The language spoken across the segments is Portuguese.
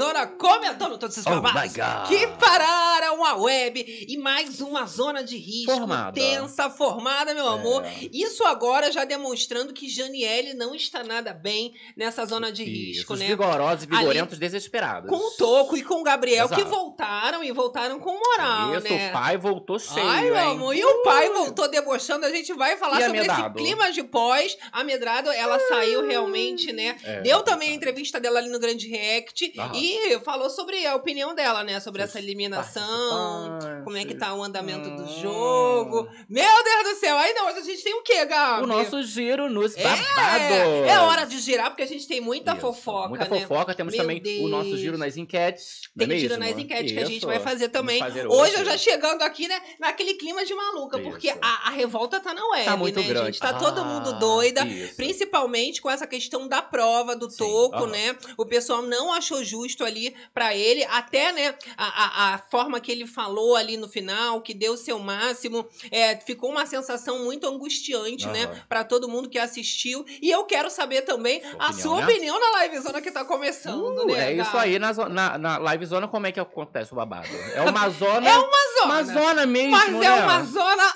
zona comentando todos esses Oh my God. que pararam a web e mais uma zona de risco Formada. tensa formada, meu amor. É. Isso agora já demonstrando que Janiele não está nada bem nessa zona de Isso, risco, os né? vigorosos e vigorentos desesperados. Com o Toco e com o Gabriel que Exato. voltaram e voltaram com moral, Isso, né? o pai voltou cheio, Ai, meu hein? amor, e o pai voltou debochando. A gente vai falar E sobre esse Amedrado? clima de pós. A Medrado, ela saiu realmente, né? É, Deu também a entrevista dela ali no Grande React Aham. e falou sobre a opinião dela, né? Sobre essa eliminação. Como é que tá o andamento do Hum. jogo. Meu Deus do céu! Não, hoje a gente tem o quê, Gabi? O nosso giro nos É, babados. é hora de girar, porque a gente tem muita Isso, fofoca, Muita né? fofoca. Temos Meu também o nosso Deus. giro nas enquetes. Tem não é giro nas enquetes que a gente Isso. vai fazer também. Fazer Hoje eu hoje. já chegando aqui, né, naquele clima de maluca, Isso. porque a, a revolta tá na web, Tá muito né, grande. gente? Tá todo Ah, mundo doida. isso. Principalmente com essa questão da prova do Sim, Toco, aham. né? O pessoal não achou justo ali pra ele, até, né, a, a, a forma que ele falou ali no final, que deu o seu máximo, é, ficou uma sensação muito angustiante, né, Aham. pra todo mundo que assistiu. E eu quero saber também Sua a opinião, sua né? opinião na livezona que tá começando, Uh, né? é isso Gabi? aí, na, na, na live zona, como é que acontece o babado? É uma zona. É uma zona. uma zona mesmo, Mas né? é uma zona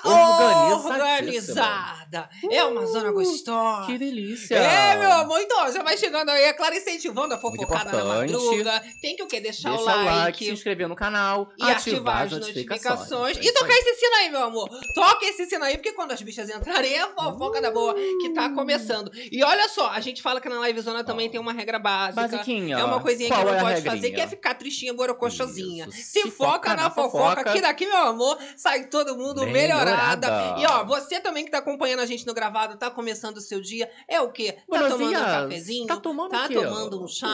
organizada. É uma zona gostosa. Que delícia. É, meu amor. Então, já vai chegando aí. É claro, incentivando a fofocada na importante. Tem que o quê? Deixar Deixa o like. se inscrever no canal E ativar as notificações. É E isso tocar esse sino aí, meu amor. Toca esse sino aí, porque quando as bichas entrarem, é a fofoca da boa que tá começando. E olha só, a gente fala que na livezona também Ó. tem uma regra básica. Basiquinha. É uma coisinha Qual que não é pode regrinha? fazer, que é ficar tristinha, borocochosinha. Isso. Se, foca, na fofoca, que daqui, meu amor, sai todo mundo melhorada. Melhorada. E ó, você também que tá acompanhando a gente no gravado, tá começando o seu dia, é o quê? Tá tomando um cafezinho? Tá tomando Tá tomando um chá?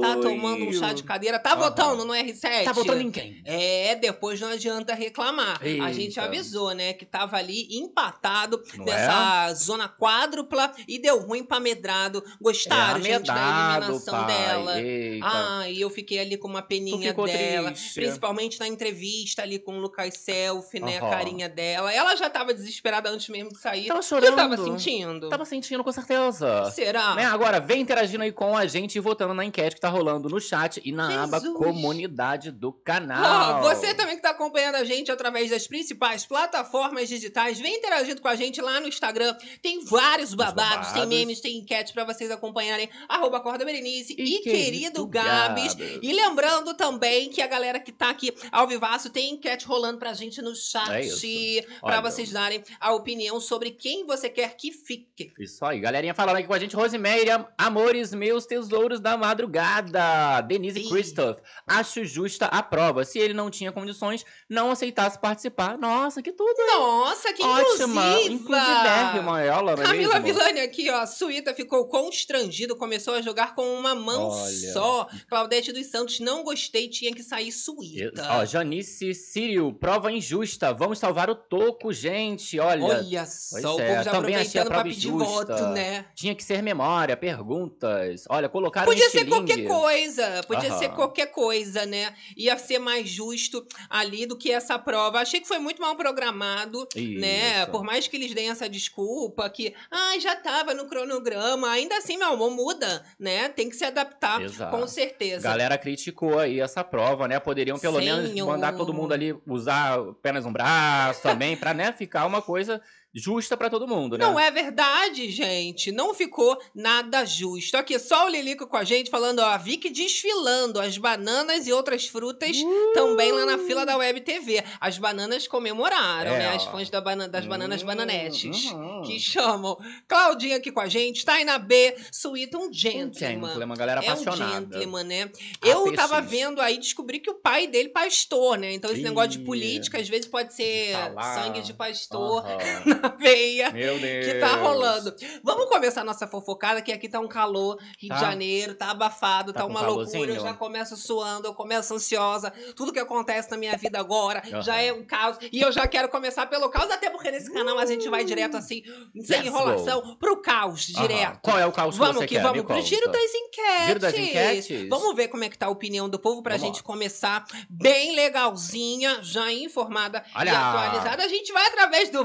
Tá Oi. tomando um chá de cadeira? Tá Aham. votando no R7? Tá votando em quem? É, depois não adianta reclamar. A Eita. gente avisou, né, que tava ali empatado Não nessa zona quádrupla e deu ruim pra Medrado. Gostaram, é gente, da eliminação pai. dela? Eita. Ah, e eu fiquei ali com uma peninha dela. triste. Principalmente na entrevista ali com o Lucas Selfie, né? A Aham. carinha dela. Ela já tava desesperada antes mesmo de sair. Tava chorando. tava sentindo? Tava sentindo, com certeza. Será? Né, Agora, vem interagindo aí com a gente e votando na enquete que tá rolando no chat e na aba Jesus. comunidade do canal. você também que tá acompanhando a gente através das principais plataformas digitais, vem interagindo com a gente lá no Instagram. Tem vários babados, tem babados. memes, tem enquetes pra vocês acompanharem. Arroba Corda Berenice e, E querido querido Gabs. Gabs. E lembrando também que a galera que tá aqui ao vivaço tem enquete rolando pra gente no chat. É Olha. vocês darem a opinião sobre quem você quer que fique. Isso aí, galerinha falando aqui com a gente, Rosemary, am- amores meus, tesouros da madrugada, Denise. Christoph, acho justa a prova, se ele não tinha condições, não aceitasse participar, nossa, que tudo, hein? Nossa, que Ótima, inclusiva! inclusivérrima ela, não é Camila mesmo? Villani aqui, ó. Suíta ficou constrangido, começou a jogar com uma mão Olha. só. Claudete dos Santos, não gostei, tinha que sair Eu- Suíta. Ó, Janice Sírio, prova injusta, vamos salvar o toco, gente, olha. Olha só, Pois o é, povo já também aproveitando pra pedir injusta. voto, né? Tinha que ser memória, perguntas. Olha, colocaram Podia um ser qualquer coisa, podia Aham. ser qualquer coisa, né? Ia ser mais justo ali do que essa prova. Achei que foi muito mal programado, né? Isso. Por mais que eles deem essa desculpa que, ah, já tava no cronograma, ainda assim, meu amor, muda, né? Tem que se adaptar, Exato. com certeza. Galera criticou aí essa prova, né? Poderiam pelo menos mandar todo mundo ali usar apenas um braço também, pra, né, ficar uma coisa justa pra todo mundo, né? Não é verdade, gente. Não ficou nada justo. Aqui, só o Lilico com a gente falando, ó, a Vicky desfilando as bananas e outras frutas também lá na fila da Web TV. As bananas comemoraram, É, né? As fãs da bana- das bananas Hum, bananetes. uhum. Que chamam. Claudinha aqui com a gente, Taina B, Suíta, um Um gentleman. gentleman, galera É um apaixonada. gentleman, né? Eu tava vendo aí, descobri que o pai dele pastor, né? Então esse negócio de Ih. política, às vezes pode ser Tá sangue de pastor. veia Meu Deus. que tá rolando. Vamos começar a nossa fofocada, que aqui tá um calor, Rio Tá. de Janeiro, tá abafado, tá, Tá uma loucura. Eu já começo suando, eu começo ansiosa. Tudo que acontece na minha vida agora Aham. já é um caos. E eu já quero começar pelo caos, até porque nesse canal a gente vai direto assim sem Let's enrolação, pro caos direto. Qual é o caos que Vamos você que quer? vamos pro giro das enquetes. Giro das enquetes? Vamos ver como é que tá a opinião do povo pra Vamos gente lá. começar bem legalzinha, já informada Olha! e atualizada. A gente vai através do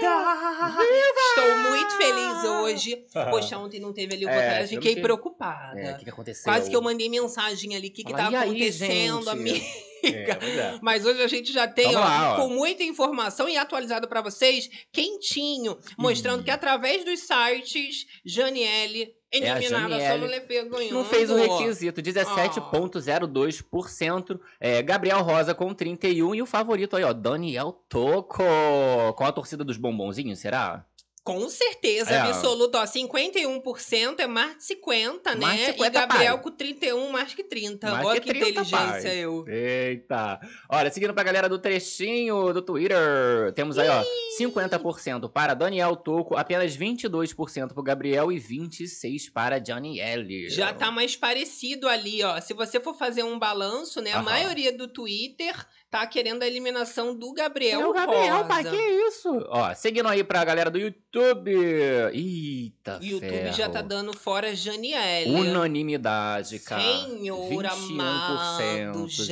Votalhada! Estou muito feliz hoje. Poxa, ontem não teve ali o É, fiquei preocupada. É, o que, que aconteceu? Quase que eu mandei mensagem ali, o que, que Fala, tá "E aí, acontecendo, gente?" amiga? É, pois é. Mas hoje a gente já tem, ó, lá, com muita informação e atualizado pra vocês, quentinho, mostrando Ih. que através dos sites, Janiele, É, a eliminada, só Janiele. Não fez o requisito, 17,02%. É, Gabriel Rosa com 31% e o favorito aí, ó, Daniel Toco. Com a torcida dos bombonzinhos, será? Com certeza, É. absoluta. Ó, 51% é mais de 50, né? Mais de 50, e Gabriel pai. com 31, mais que 30. Mais Olha que que, 30, inteligência pai. eu. Eita! Olha, seguindo pra galera do trechinho do Twitter, temos aí, ó, 50% para Daniel Toco, apenas 22% pro Gabriel e 26% para Johnny L. Já tá mais parecido ali, ó. Se você for fazer um balanço, né? A Aham. maioria do Twitter tá querendo a eliminação do Gabriel. É o Gabriel, Rosa. pai, que isso? Ó, seguindo aí pra galera do YouTube. Eita, O YouTube ferro. já tá dando fora Janiele. Unanimidade, cara. Senhor 21%, amado, Jesus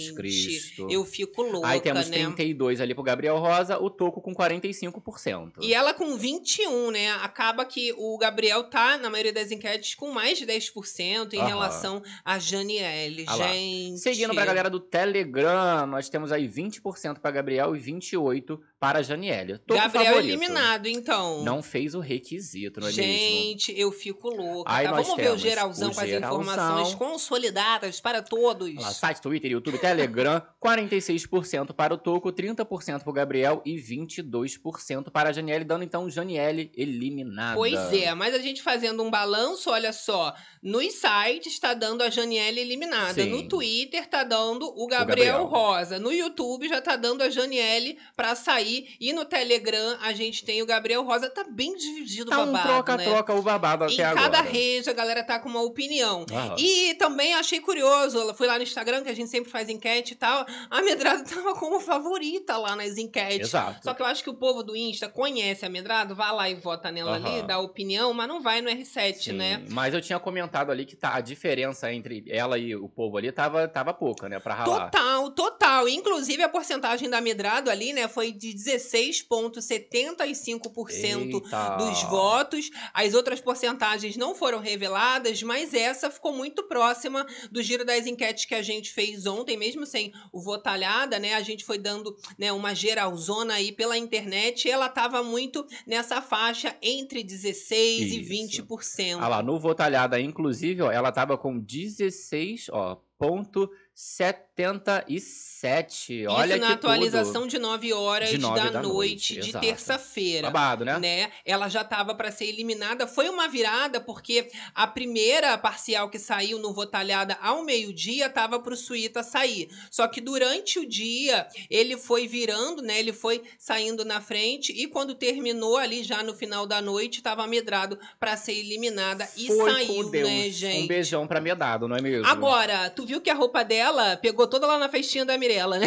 gente. Cristo. Eu fico louca, Aí temos né? 32 ali pro Gabriel Rosa, o Toco com 45%. E ela com 21, né? Acaba que o Gabriel tá, na maioria das enquetes, com mais de 10% em Aham. relação a Janiele. Ah lá. Gente. Seguindo pra galera do Telegram, nós temos aí 20% pra Gabriel e 28% para Janiele. Toco Gabriel favorito. eliminado, então. Não fez o requisito, não é mesmo? Gente, eu fico louca. Aí tá? Vamos ver o geralzão o com as geralzão. informações consolidadas para todos. Lá, site, Twitter, YouTube, Telegram, 46% para o Toco, 30% para o Gabriel e 22% para a Janiele, dando então Janiele eliminada. Pois é, mas a gente fazendo um balanço, olha só, nos sites tá dando a Janiele eliminada, Sim. no Twitter tá dando o Gabriel, Gabriel. Rosa, no YouTube já tá dando a Janiele pra sair e no Telegram a gente tem o Gabriel Rosa, tá bem dividido o Tá um babado, né? troca-troca o babado Em até agora. cada rede a galera tá com uma opinião. Aham. E também achei curioso, fui lá no Instagram, que a gente sempre faz enquete e tal, a Medrado tava como favorita lá nas enquetes. Exato. Só que eu acho que o povo do Insta conhece a Medrado, vai lá e vota nela ali, dá opinião, mas não vai no R7, Sim, né? Mas eu tinha comentado ali que tá, a diferença entre ela e o povo ali tava, tava pouca, né? Pra ralar. Total, total. Inclusive, a porcentagem da Medrado ali, né, foi de 16,75% Eita. dos votos. As outras porcentagens não foram reveladas, mas essa ficou muito próxima do giro das enquetes que a gente fez ontem, mesmo sem o votalhada, né? A gente foi dando né, uma geralzona aí pela internet e ela tava muito nessa faixa entre 16% e Isso. 20%. Ah lá, no Votalhada, inclusive, ó, ela tava com 16, ó, ponto 77. Olha Isso na que atualização tudo. de 9 horas De nove da, da noite, noite, de terça-feira. Babado, né? né? Ela já estava para ser eliminada. Foi uma virada porque a primeira parcial que saiu no Votalhada ao meio-dia estava para o Suíta sair. Só que durante o dia ele foi virando, né? Ele foi saindo na frente e quando terminou ali já no final da noite estava amedrado para ser eliminada e Foi saiu, com Deus. né, gente? Um beijão pra Medado, não é mesmo? Agora, tu viu que a roupa dela pegou toda lá na festinha da Mirella, né?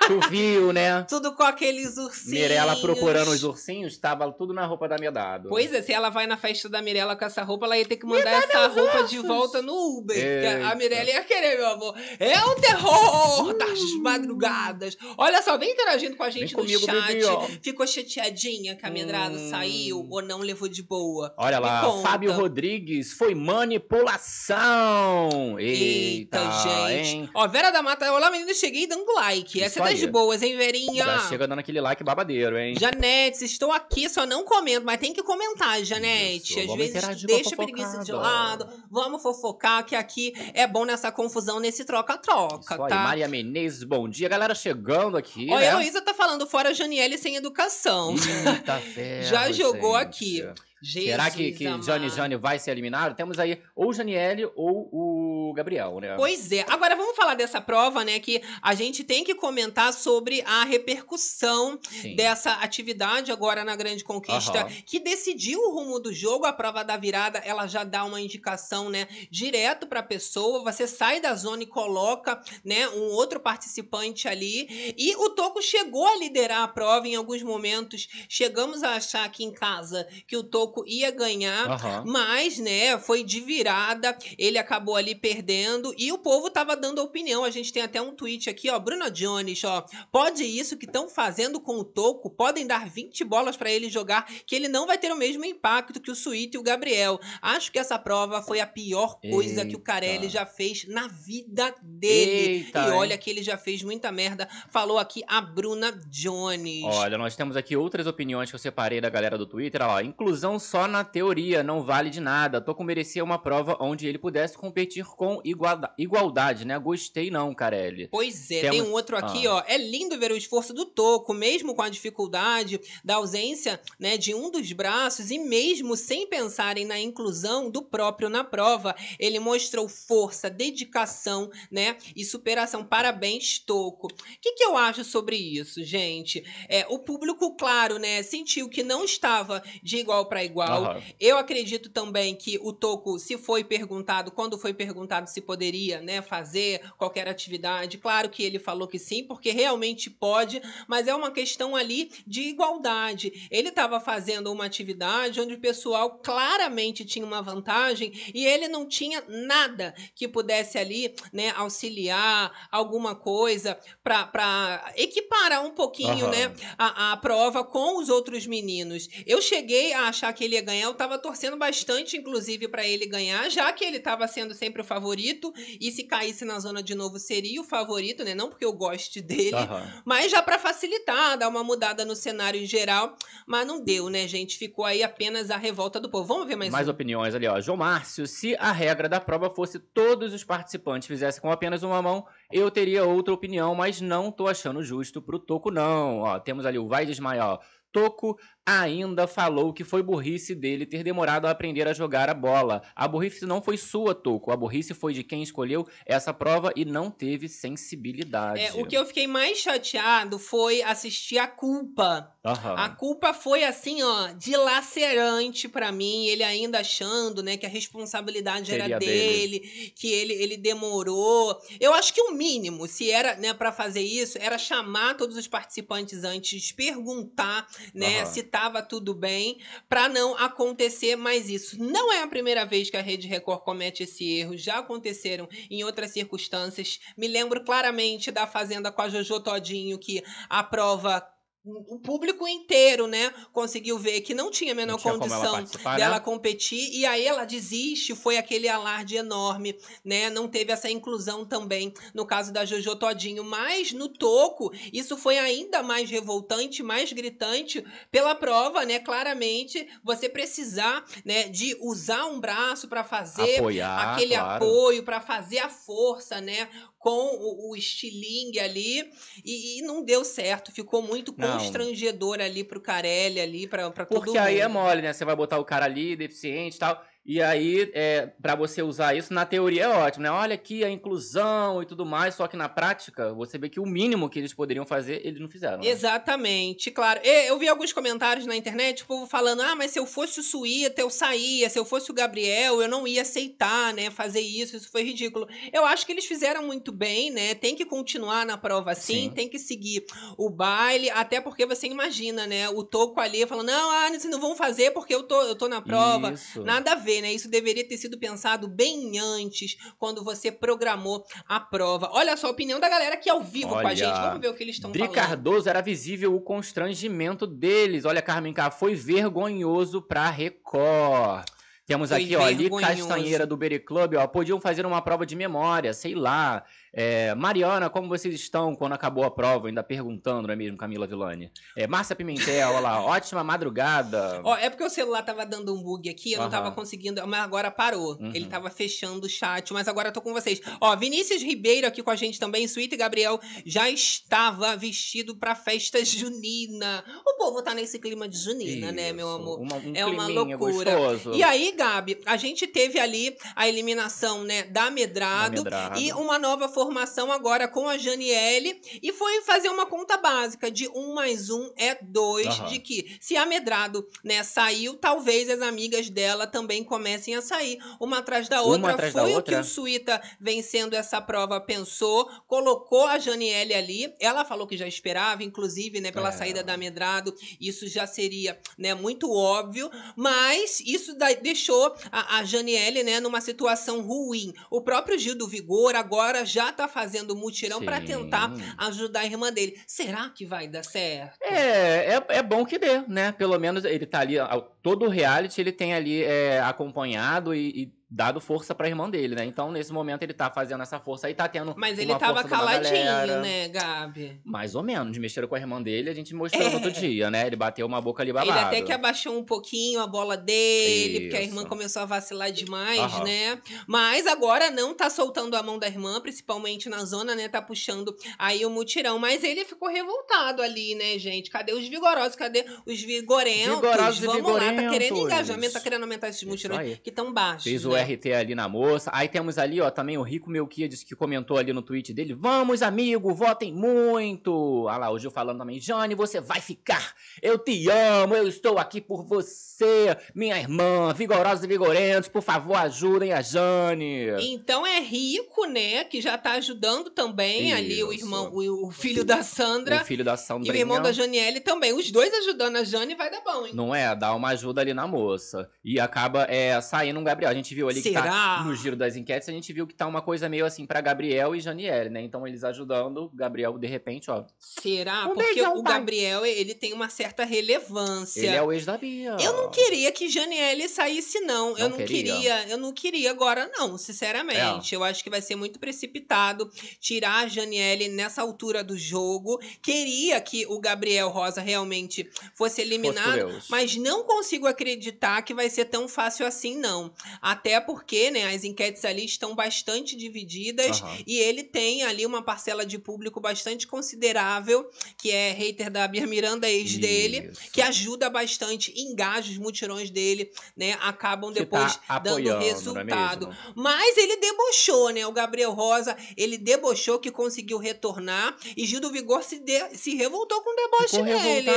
Tu viu, né? Tudo com aqueles ursinhos. Mirella procurando os ursinhos, tava tudo na roupa da Medado. Pois é, se ela vai na festa da Mirella com essa roupa, ela ia ter que mandar essa roupa de volta no Uber. que a Eita. Mirella ia querer, meu amor. É o terror das madrugadas. Olha só, vem interagindo com a gente Vem no comigo, chat. Ficou chateadinha que a Medrado Hum. saiu ou não levou de boa? Olha Me lá, conta. Fábio Rodrigues, foi manipulação. Eita, Eita, gente. hein? Ó, Vera da Mata, olá menina, cheguei dando like. Essa Isso é das aí. boas, hein, Verinha? Já chega dando aquele like babadeiro, hein? Janete, estou aqui, só não comento, mas tem que comentar, Janete. Isso, Às vamos vezes a deixa a preguiça de lado, vamos fofocar, que aqui é bom nessa confusão, nesse troca-troca, Isso aí, tá? Maria Menezes, bom dia. Galera chegando aqui, Ó, a né? Heloísa tá falando fora Janiele sem educação. Eita ferro, Já jogou gente. aqui. Jesus Será que, que amado. Jane Jane vai ser eliminado? Temos aí ou Janiele ou o Gabriel, né? Pois é. Agora vamos falar dessa prova, né? Que a gente tem que comentar sobre a repercussão Sim. dessa atividade agora na Grande Conquista, que decidiu o rumo do jogo. A prova da virada, ela já dá uma indicação, né? Direto pra pessoa. Você sai da zona e coloca, né? Um outro participante ali. E o Toco chegou a liderar a prova em alguns momentos. Chegamos a achar aqui em casa que o Toco ia ganhar. Aham. Mas, né, foi de virada, ele acabou ali perdendo e o povo tava dando opinião. A gente tem até um tweet aqui, ó, Bruna Jones, ó, pode isso que estão fazendo com o Toco, podem dar 20 bolas pra ele jogar, que ele não vai ter o mesmo impacto que o Suíte e o Gabriel. Acho que essa prova foi a pior coisa que o Eita. Carelli já fez na vida dele. Eita, e hein? olha que ele já fez muita merda. Falou aqui a Bruna Jones. Olha, nós temos aqui outras opiniões que eu separei da galera do Twitter. Ó, inclusão só na teoria, não vale de nada. Toco merecia uma prova onde ele pudesse competir com igualda- igualdade, né? Gostei não, Carelli. Pois é, Temos- tem um outro aqui, ó. É lindo ver o esforço do Toco, mesmo com a dificuldade da ausência, né, de um dos braços e mesmo sem pensarem na inclusão do próprio na prova, ele mostrou força, dedicação, né, e superação. Parabéns, Toco. O que, que eu acho sobre isso, gente? É, o público, claro, né, sentiu que não estava de igual para igual. Aham. Eu acredito também que o Toco, se foi perguntado, quando foi perguntado se poderia, né, fazer qualquer atividade, claro que ele falou que sim, porque realmente pode, mas é uma questão ali de igualdade. Ele estava fazendo uma atividade onde o pessoal claramente tinha uma vantagem e ele não tinha nada que pudesse ali, né, auxiliar alguma coisa para equiparar um pouquinho, Aham. né, a, a prova com os outros meninos. Eu cheguei a achar que ele ia ganhar, eu tava torcendo bastante, inclusive, pra ele ganhar, já que ele tava sendo sempre o favorito, e se caísse na zona de novo, seria o favorito, né? Não porque eu goste dele, Aham. mas já pra facilitar, dar uma mudada no cenário em geral. Mas não deu, né, gente? Ficou aí apenas a revolta do povo. Vamos ver mais, Mais um. opiniões ali, ó. João Márcio, se a regra da prova fosse todos os participantes fizessem com apenas uma mão, eu teria outra opinião, mas não tô achando justo pro Toco, não. Ó, temos ali o Vai Desmaiar, ó. Toco ainda falou que foi burrice dele ter demorado a aprender a jogar a bola. A burrice não foi sua, Toco. A burrice foi de quem escolheu essa prova e não teve sensibilidade. É, o que eu fiquei mais chateado foi assistir a culpa. Aham. A culpa foi assim, ó, dilacerante pra mim, ele ainda achando, né, que a responsabilidade Seria era dele. dele, que ele, ele demorou. Eu acho que o mínimo, se era, né, para fazer isso, era chamar todos os participantes antes, perguntar, né, Aham. se tava tudo bem, pra não acontecer mais isso. Não é a primeira vez que a Rede Record comete esse erro, já aconteceram em outras circunstâncias. Me lembro claramente da Fazenda com a Jojo Todinho, que a prova o público inteiro, né, conseguiu ver que não tinha a menor tinha condição dela né? competir e aí ela desiste, foi aquele alarde enorme, né? Não teve essa inclusão também no caso da Jojo Todinho, mas no toco isso foi ainda mais revoltante, mais gritante pela prova, né? Claramente você precisar, né, de usar um braço para fazer Apoiar, aquele claro. apoio para fazer a força, né? Com o, o estilingue ali e, e não deu certo, ficou muito Não. constrangedor ali pro Carelli ali para para todo Porque aí é mundo. mole, né? Você vai botar o cara ali, deficiente e tal. E aí, é, para você usar isso, na teoria é ótimo, né? Olha aqui a inclusão e tudo mais, só que na prática, você vê que o mínimo que eles poderiam fazer, eles não fizeram. né? Exatamente, claro. Eu vi alguns comentários na internet, o povo falando: ah, mas se eu fosse o Suíta, eu saía. Se eu fosse o Gabriel, eu não ia aceitar, né? Fazer isso, isso foi ridículo. Eu acho que eles fizeram muito bem, né? Tem que continuar na prova assim, Sim. tem que seguir o baile, até porque você imagina, né? O Toco ali falando: não, ah, vocês não vão fazer porque eu tô, eu tô na prova. Isso. Nada a ver, né? Isso deveria ter sido pensado bem antes, quando você programou a prova. Olha só a opinião da galera aqui ao vivo com a Olha, gente. Vamos ver o que eles estão falando. Cardoso era visível o constrangimento deles. Olha, Carmen K, foi vergonhoso pra Record. Temos Foi aqui, ó, Ali. Castanheira do Berry Club, ó, podiam fazer uma prova de memória, sei lá. É, Mariana, como vocês estão quando acabou a prova? Ainda perguntando, não é mesmo, Camila Villani? É, Márcia Pimentel, olha lá, ótima madrugada. Ó, é porque o celular tava dando um bug aqui, eu não tava conseguindo, mas agora parou. Uhum. Ele tava fechando o chat, mas agora eu tô com vocês. Ó, Vinícius Ribeiro aqui com a gente também, Suíte Gabriel já estava vestido pra festa junina. O povo tá nesse clima de junina, né, meu Isso, amor? Uma, um É uma loucura. gostoso. E aí, Gabi, a gente teve ali a eliminação, né, da Medrado, Da Medrado. e uma nova formação agora com a Janiele. E foi fazer uma conta básica de um mais um é dois, Aham. de que se a Medrado, né, saiu, talvez as amigas dela também comecem a sair uma atrás da outra. atrás da foi o outra. que o Suíta, vencendo essa prova, pensou, colocou a Janiele ali. Ela falou que já esperava, inclusive, né, pela É. saída da Medrado, isso já seria, né, muito óbvio, mas isso da- deixou a, a Janiele, né, numa situação ruim. O próprio Gil do Vigor agora já tá fazendo mutirão pra Sim. tentar ajudar a irmã dele. Será que vai dar certo? É, é, é bom que dê, né? Pelo menos ele tá ali, todo o reality ele tem ali é, acompanhado e, e dado força pra irmã dele, né? Então, nesse momento, ele tá fazendo essa força aí, tá tendo. Mas ele uma tava caladinho, né, Gabi? Mais ou menos. Mexeram com a irmã dele, a gente mostrou É. outro dia, né? Ele bateu uma boca ali babado. Ele até que abaixou um pouquinho a bola dele, porque a irmã Isso. começou a vacilar demais, né? Mas agora não tá soltando a mão da irmã, principalmente na zona, né? Tá puxando aí o mutirão. Mas ele ficou revoltado ali, né, gente? Cadê os vigorosos? Cadê os vigorentos? Vigorosos Vamos lá, tá querendo engajamento, tá querendo aumentar esses Isso mutirões que estão baixos. Fez o né? RT ali na moça. Aí temos ali, ó, também o Rico Melquiades que comentou ali no tweet dele. Vamos, amigo, votem muito. Ah lá, o Gil falando também. Jane, você vai ficar. Eu te amo, eu estou aqui por você, minha irmã. Vigorosos e vigorentos, por favor, ajudem a Jane. Então é rico, né? Que já tá ajudando também ali o Isso. irmão, o, o filho da Sandra. O filho da Sandra. E o irmão da Janiele também. Os dois ajudando a Jane vai dar bom, hein? Não é? Dá uma ajuda ali na moça. E acaba é, saindo um Gabriel. A gente viu ali que Será? tá no giro das enquetes, a gente viu que tá uma coisa meio assim pra Gabriel e Janiele, né? Então eles ajudando, Gabriel, de repente, ó. Será? Um Porque beijão, o pai. Gabriel, ele tem uma certa relevância. Ele é o ex da Bia. Eu não queria que Janiele saísse, não. eu Não não queria? queria. eu não queria agora, não, sinceramente. É. Eu acho que vai ser muito precipitado tirar a Janiele nessa altura do jogo. Queria que o Gabriel Rosa realmente fosse Fosse eliminado. Deus. Mas não consigo acreditar que vai ser tão fácil assim, não. Até porque, né, as enquetes ali estão bastante divididas Aham. e ele tem ali uma parcela de público bastante considerável, que é hater da Bia Miranda, ex dele, Isso. que ajuda bastante, engaja os mutirões dele, né, acabam Que depois tá dando é resultado. mesmo? Mas ele debochou, né? O Gabriel Rosa, ele debochou que conseguiu retornar e Gil do Vigor se, de- se revoltou com o deboche dele.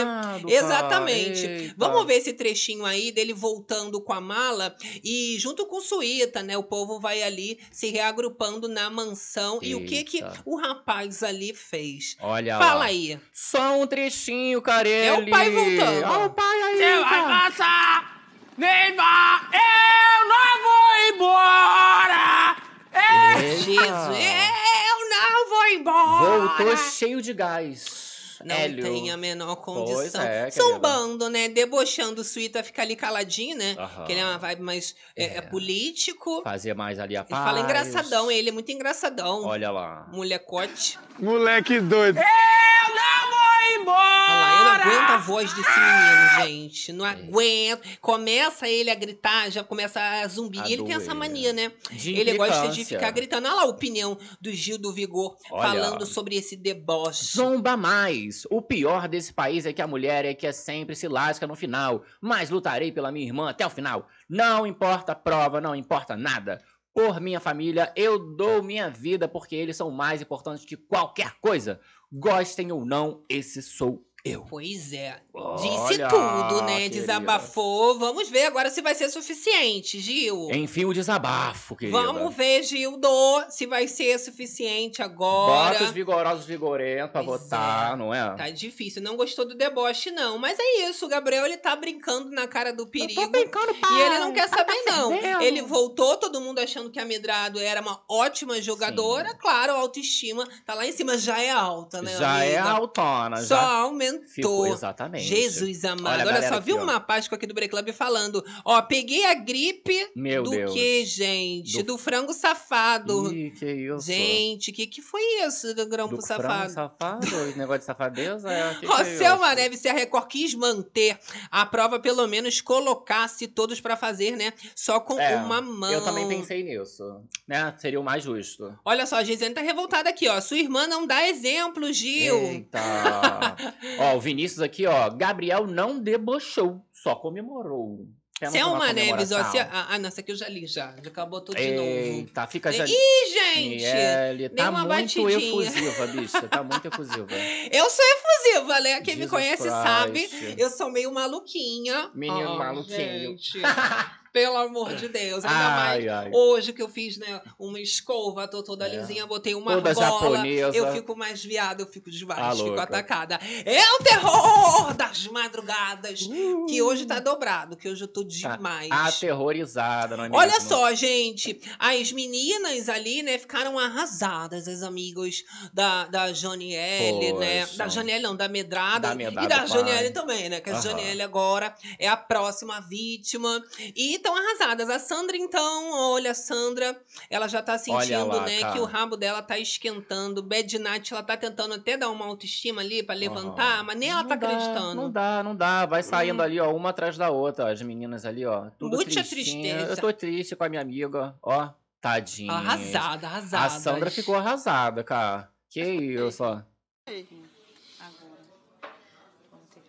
Exatamente. Vamos ver esse trechinho aí dele voltando com a mala e junto com o Suíta, né? O povo vai ali se reagrupando na mansão. E o que que Eita. o rapaz ali fez? Olha Fala lá. aí. Só um trechinho, Carelli. É o pai voltando. Olha o pai aí. Você vai passar, nem vá, eu não vou embora. É. Eita. Jesus, eu não vou embora. Voltou cheio de gás. Não Hélio. tem a menor condição. é, São querida. bando, né? Debochando o Suíta fica ali caladinho, né? Aham. Que ele é uma vibe mais é, É. é político. Fazer mais ali a Ele paz. fala engraçadão, ele é muito engraçadão. Olha lá. Molecote. Moleque doido. Eu não embora. Olha lá, eu não aguento a voz desse menino, gente. Não aguento. Começa ele a gritar, já começa a zumbir. A E ele tem essa doer. mania, né? De Ele gosta de implicância. ficar gritando. Olha lá a opinião do Gil do Vigor Olha. falando sobre esse deboche. Zomba mais. O pior desse país é que a mulher é que é sempre se lasca no final. Mas lutarei pela minha irmã até o final. Não importa a prova, não importa nada. Por minha família, eu dou minha vida porque eles são mais importantes que qualquer coisa. Gostem ou não, esse sou eu. Pois é. Olha, Disse tudo, né? querida. Desabafou. Vamos ver agora se vai ser suficiente, Gil. Enfim, o desabafo, querida. Vamos ver, Gildo, se vai ser suficiente Bota os agora. vigorosos vigorentos pra Pois votar, é. não é? Tá difícil. Não gostou do deboche, não. Mas é isso. O Gabriel, ele tá brincando na cara do perigo. brincando, E ele não quer saber, não. perdendo. Ele voltou, todo mundo achando que a Medrado era uma ótima jogadora. Claro, a autoestima tá lá em cima, já é alta, né? Já é amiga? autona, Só já aumentou. Ficou exatamente. Jesus amado. Olha Olha, só, viu uma Páscoa aqui do Break Club falando: Ó, peguei a gripe Meu do Deus. que, gente? Do- Do, frango safado. Ih, que isso? Gente, que que foi isso do grampo Do safado? frango safado? Esse negócio de safadeza? É, que que é Roselma isso? Neves, se a Record quis manter a prova, pelo menos colocasse todos pra fazer, né? Só com É, uma mão. Eu também pensei nisso, né? Seria o mais justo. Olha só, a Gisele tá revoltada aqui, ó. Sua irmã não dá exemplo, Gil. Eita! ó, o Vinícius aqui, ó. Gabriel não debochou, só comemorou. Temos Selma uma Neves, ó. Se, comemoração. ah, ah, não, essa aqui eu já li já. Já acabou tudo de novo. Eita, fica já. Ih, gente! Ele tá uma muito batidinha. efusiva, bicha. Tá muito efusiva. Eu sou efusiva, né? Quem me Jesus conhece Christ. sabe. Eu sou meio maluquinha. Menino Ah, maluquinho. Pelo amor de Deus. Ainda mais Ai, ai. hoje que eu fiz, né, uma escova, tô toda É. lisinha, botei uma Toda argola. japonesa. Eu fico mais viada, eu fico Ah, debaixo, fico atacada. É o terror das madrugadas, que hoje Uh. tá dobrado, que hoje eu tô Tá demais. Aterrorizada, não é mesmo? Olha só, gente, as meninas ali, né, ficaram arrasadas, as amigas da, da Janiele, né? Poxa. Da Janiele não, da Medrada. Da Medrada, e da pai. Janiele também, né? Que a Aham. Janiele agora é a próxima vítima. E estão arrasadas. A Sandra, então, olha, a Sandra, ela já tá sentindo, lá, né, cara. que o rabo dela tá esquentando. Bad Night, ela tá tentando até dar uma autoestima ali pra levantar, Aham. mas nem ela Não tá dá, acreditando. Não dá, não dá. Vai saindo Hum. ali, ó, uma atrás da outra, as meninas ali, ó. Tudo Muita tristinha. tristeza. Eu tô triste com a minha amiga, ó. Tadinha. Arrasada, arrasada. A Sandra ficou arrasada, cara. Que isso, ó.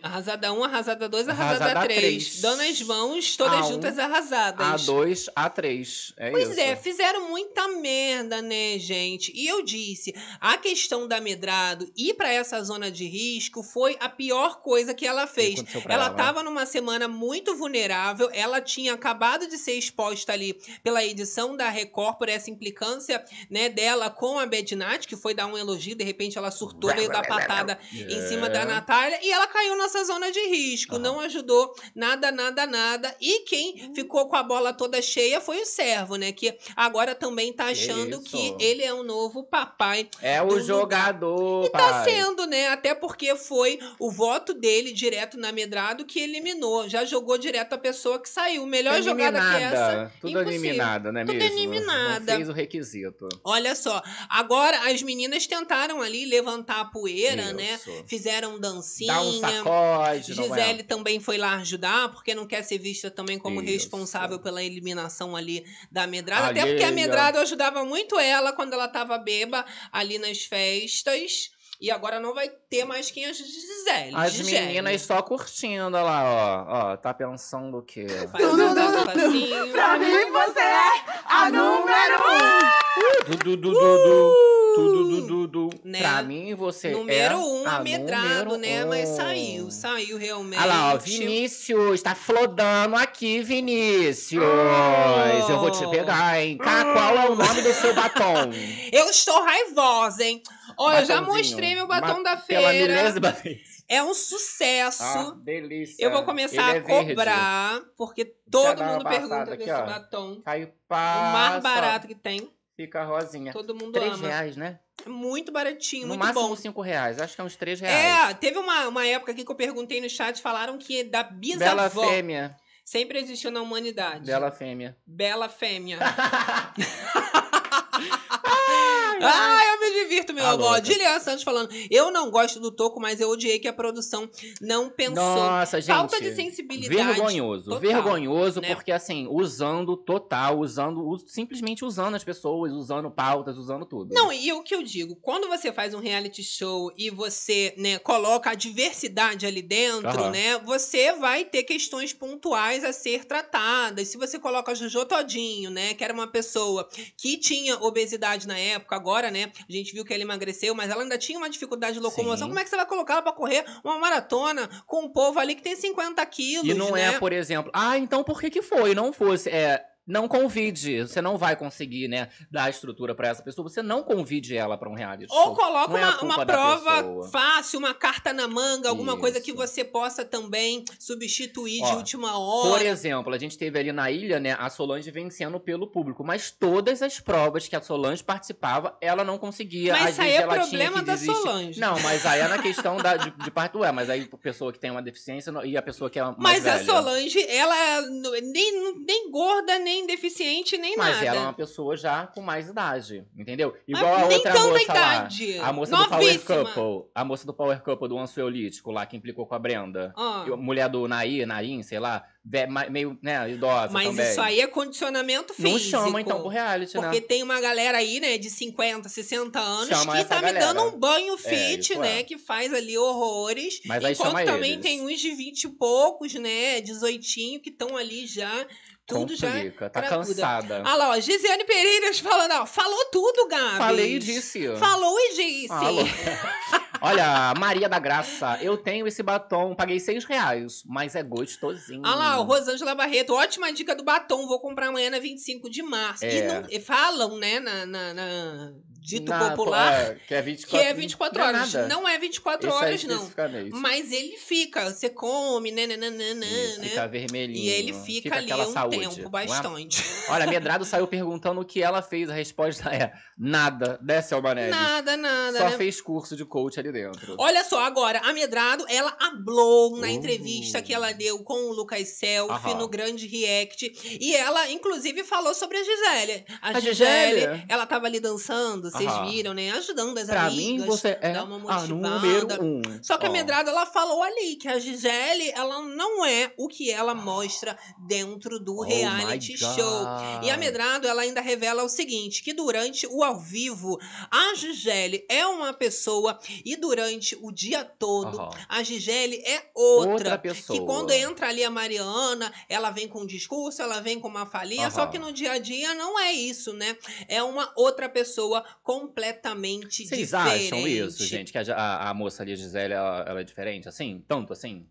Arrasada 1, arrasada 2, arrasada Arrasada 3. três. Danas mãos, todas A um, juntas arrasadas. A2, A3. É Pois isso. é, fizeram muita merda, né, gente? E eu disse, a questão da Medrado ir pra essa zona de risco foi a pior coisa que ela que fez. pra Ela estava numa semana muito vulnerável, ela tinha acabado de ser exposta ali pela edição da Record por essa implicância, né, dela com a Bednat, que foi dar um elogio, de repente ela surtou, veio dar patada em cima da É. Natália e ela caiu nessa zona de risco. Aham. Não ajudou nada, nada, nada. E quem ficou com a bola toda cheia foi o servo, né? Que agora também tá achando isso. que ele é o novo papai. É o lugar. jogador, E tá pai. sendo, né? Até porque foi o voto dele direto na Medrado que eliminou. Já jogou direto a pessoa que saiu. Melhor jogada que essa. Eliminada. Tudo impossível. eliminada, não é Tudo mesmo? eliminada. Não fez o requisito. Olha só, agora as meninas tentaram ali levantar a poeira, né? Isso. Fizeram dancinha. Dá um sacode, é? Gisele também foi lá ajudar, porque não quer ser vista também como Isso. responsável pela eliminação ali da Medrada. Até porque a. Medrada ajudava muito ela quando ela tava beba ali nas festas. E agora não vai ter mais quem ajude Gisele. As Gisele. meninas só curtindo, olha lá, ó. Ó, tá pensando o quê? Faz um passinho. Pra mim você é a número um. Du, du, du, du, du. Tudo, du, du, du. Né? Pra mim, você Número é um, a amedrado, número né? Mas um. saiu, saiu realmente. Olha lá, ó, Vinícius, tá flodando aqui, Vinícius. Oh. Eu vou te pegar, hein? Cá, qual é o nome do seu batom? Eu estou raivosa, hein? Olha, eu já Batonzinho. Meu batom da feira. É um sucesso. Ah, delícia. Eu vou começar Ele a é cobrar, porque todo mundo pergunta desse batom. Cai O passa. mais barato que tem. Fica rosinha. Todo mundo Três ama. reais, né? É Muito baratinho, no muito máximo bom. cinco reais. Acho que é uns três reais. É, teve uma, uma época aqui que eu perguntei no chat, falaram que da Bela bisavó fêmea. sempre existiu na humanidade. Bela fêmea. Bela fêmea. Ai, eu me divirto, meu Tá amor. louca. Dilian Santos falando, eu não gosto do toco, mas eu odiei que a produção não pensou. Nossa, gente. Falta de sensibilidade. Vergonhoso, total, vergonhoso, né? porque assim, usando total, usando, us- simplesmente usando as pessoas, usando pautas, usando tudo. Não, e o que eu digo, quando você faz um reality show e você, né, coloca a diversidade ali dentro, Aham. né, você vai ter questões pontuais a ser tratadas. Se você coloca a Jojo Todinho, né, que era uma pessoa que tinha obesidade na época, agora, né, a gente viu que ela emagreceu, mas ela ainda tinha uma dificuldade de locomoção. Sim. Como é que você vai colocar ela pra correr uma maratona com um povo ali que tem 50 quilos, E não né? é, por exemplo, ah, então por que que foi? Não fosse, é, não convide, você não vai conseguir, né, dar estrutura pra essa pessoa, você não convide ela pra um reality Ou show. coloca Não é a uma, uma prova fácil, uma carta na manga, alguma coisa que Isso. você possa também substituir de Ó, última Por hora. exemplo, a gente teve ali na ilha, né, a Solange vencendo pelo público, mas todas as provas que a Solange participava, ela não conseguia. Mas isso aí é problema da. Solange. Não, mas aí é na questão da, de, de parte ué, mas aí a pessoa que tem uma deficiência e a pessoa que é mais Mas a velha. Solange, ela é nem, nem gorda, nem nem deficiente, nem Mas nada. ela é uma pessoa já com mais idade, entendeu? Mas Igual a nem outra tanta moça idade. lá. A moça do Power Novíssima. Couple. A moça do Power Couple do ansiolítico lá, que implicou com a Brenda. Ah. A Mulher do Nair, Naim, sei lá. Meio, né, idosa Mas também. isso aí é condicionamento físico. Não chama, então, pro reality, Porque né? tem uma galera aí, né, de 50, 60 anos Chama que tá me galera. dando um banho fit, isso né? é. Que faz ali horrores. Mas aí enquanto também eles. tem uns de 20 e poucos, né? 18 que estão ali já. Tudo já. Complica, tá cracuda. cansada. Ah lá, ó, Gisiane Pereira falando, ó, falou tudo, Gabi. Falei e disse. Falou e disse. Olha, Maria da Graça, eu tenho esse batom, paguei seis reais, mas é gostosinho. Ah lá, o Rosângela Barreto, ótima dica do batom, vou comprar amanhã na 25 de março. E, É. não- e falam, né, na, na- na- dito Na- popular, é, que é 24, que é 24 não é horas. nada. Não é 24 Esse aí horas, não. Mas ele fica, você come, né, né, né, né, né, Isso, né? Fica vermelhinho. E ele fica, ali aquela um saúde, tempo, não é? bastante. Olha, Medrado saiu perguntando o que ela fez. A resposta é nada, né, Selma Neves? Nada, nada, Só né? fez curso de coach ali dentro. Olha só, agora, a Medrado, ela hablou na Uh. entrevista que ela deu com o Lucas Selfie Aham. no Grande React. E ela, inclusive, falou sobre a Gisele. A, A Gisele, Gisele? ela tava ali dançando, vocês viram, né? Ajudando as Pra amigas. mim, você é dar uma a motivada. número um. Só que a Ó, Medrado, ela falou ali que a Gisele, ela não é o que ela mostra dentro do oh reality show. E a Medrado, ela ainda revela o seguinte, que durante o ao vivo, a Gisele é uma pessoa e durante o dia todo, a Gisele é outra. Outra pessoa. Que quando entra ali a Mariana, ela vem com um discurso, ela vem com uma falinha, só que no dia a dia não é isso, né? É uma outra pessoa completamente Vocês diferente. acham isso, gente? Que a, a, a moça ali, a Gisele, ela, ela é diferente, assim? Tanto assim?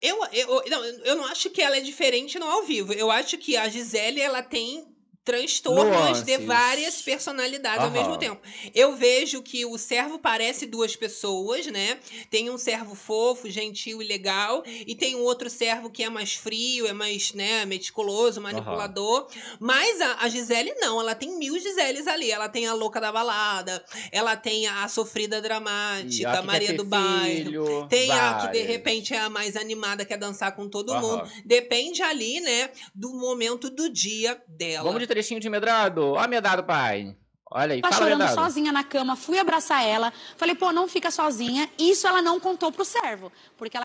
Eu, eu, não, eu não acho que ela é diferente no ao vivo. Eu acho que a Gisele, ela tem transtornos de várias personalidades ao Aham. mesmo tempo. Eu vejo que o servo parece duas pessoas, né? Tem um servo fofo, gentil e legal, e tem um outro servo que é mais frio, é mais, né, meticuloso, manipulador. Mas a, a Gisele não, ela tem mil Giseles ali. Ela tem a louca da balada, ela tem a, a sofrida dramática, a Maria do bairro. Tem a que de várias. repente é a mais animada, quer dançar com todo Aham. mundo. Depende ali, né, do momento do dia dela. Vamos de trechinho de Medrado. Ó, Medrado, pai. Olha aí, Tá fala, chorando Medrado. sozinha na cama, fui abraçar ela. Falei, pô, não fica sozinha. Isso ela não contou pro servo. Porque ela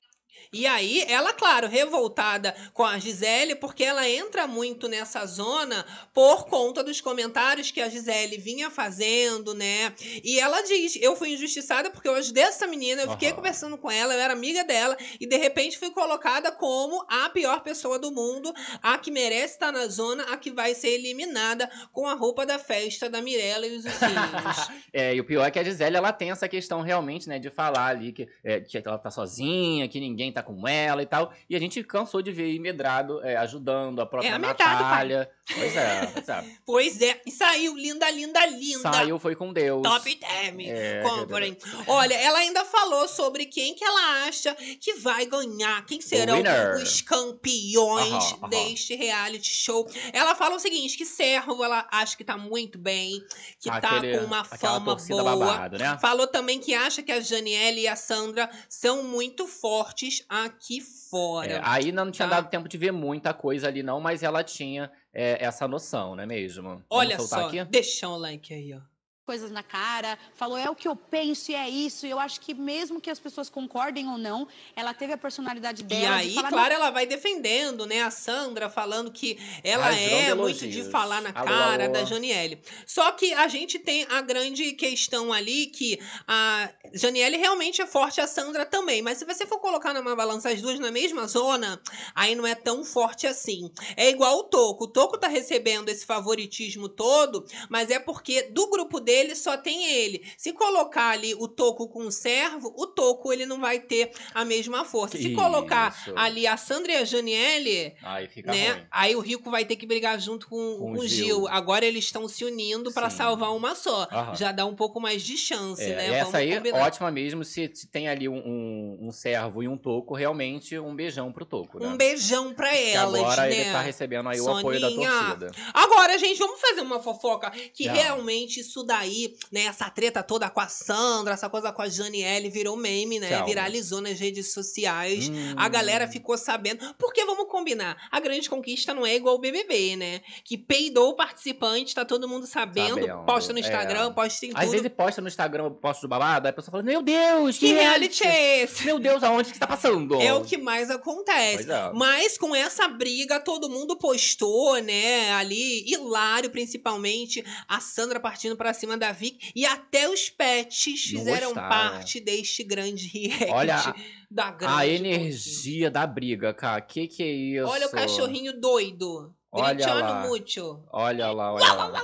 E aí, ela, claro, revoltada com a Gisele, porque ela entra muito nessa zona por conta dos comentários que a Gisele vinha fazendo, né? E ela diz: Eu fui injustiçada porque eu ajudei essa menina, eu fiquei Aham. conversando com ela, eu era amiga dela, e de repente fui colocada como a pior pessoa do mundo, a que merece estar na zona, a que vai ser eliminada com a roupa da festa da Mirella e os ursinhos. É, e o pior é que a Gisele, ela tem essa questão realmente, né, de falar ali que, é, que ela tá sozinha, que ninguém tá com ela e tal. E a gente cansou de ver aí Medrado é, ajudando a própria É a Natália. Pois é, pois é. pois é, e saiu linda, linda, linda. Saiu, foi com Deus. Top term. É, Comprem. Olha, ela ainda falou sobre quem que ela acha que vai ganhar, quem serão os campeões Aham, aham. deste reality show. Ela fala o seguinte, que Servo, ela acha que tá muito bem, que Aquele- tá com uma fama boa. babado, né? Falou também que acha que a Janiele e a Sandra são muito fortes aqui fora. É, aí não tinha tá? dado tempo de ver muita coisa ali, não, mas ela tinha é, essa noção, não é mesmo? Olha só, aqui? deixa o like aí, ó. Coisas na cara, falou, é o que eu penso e é isso. E eu acho que mesmo que as pessoas concordem ou não, ela teve a personalidade dela. E de aí, falar, claro, ela vai defendendo, né? A Sandra falando que ela é muito de falar na Alô, cara alô. da Janiele. Só que a gente tem a grande questão ali que a Janiele realmente é forte, a Sandra também. Mas se você for colocar numa balança as duas na mesma zona, aí não é tão forte assim. É igual o Toco. O Toco tá recebendo esse favoritismo todo, mas é porque do grupo dele só tem ele. Se colocar ali o Toco com o servo, o Toco ele não vai ter a mesma força. Se colocar Isso. ali a Sandra e a Janiele, Aí né? ruim. Aí o Rico vai ter que brigar junto com, Com com o Gil. Gil. Agora eles estão se unindo para salvar uma só. Aham. Já dá um pouco mais de chance, É, né? essa Vamos aí, combinar. ótima mesmo, se, se tem ali um, um, um servo e um toco, realmente um beijão pro toco, né? Um beijão pra elas, agora né? ele tá recebendo aí o apoio da Soninha. torcida. Agora, gente, vamos fazer uma fofoca que Já. realmente isso daí aí, né, essa treta toda com a Sandra, essa coisa com a Janiele virou meme, né? Calma. Viralizou nas redes sociais. A Hum. galera ficou sabendo. Porque vamos combinar, a grande conquista não é igual o BBB, né? Que peidou o participante, tá todo mundo sabendo, Sabendo, posta no Instagram, é. posta em Às tudo. vezes posta no Instagram, posta do babado, aí a pessoa fala, meu Deus, que reality é esse? Meu Deus, aonde que tá passando? É o que mais acontece. É. Mas com essa briga, todo mundo postou, né? Ali, hilário, principalmente, a Sandra partindo pra cima da Vic. E até os pets fizeram parte deste grande react Olha da grande A energia da briga, cara. Que que é isso? Olha o cachorrinho doido. Olha Gritando lá. muito. Olha lá, olha lá.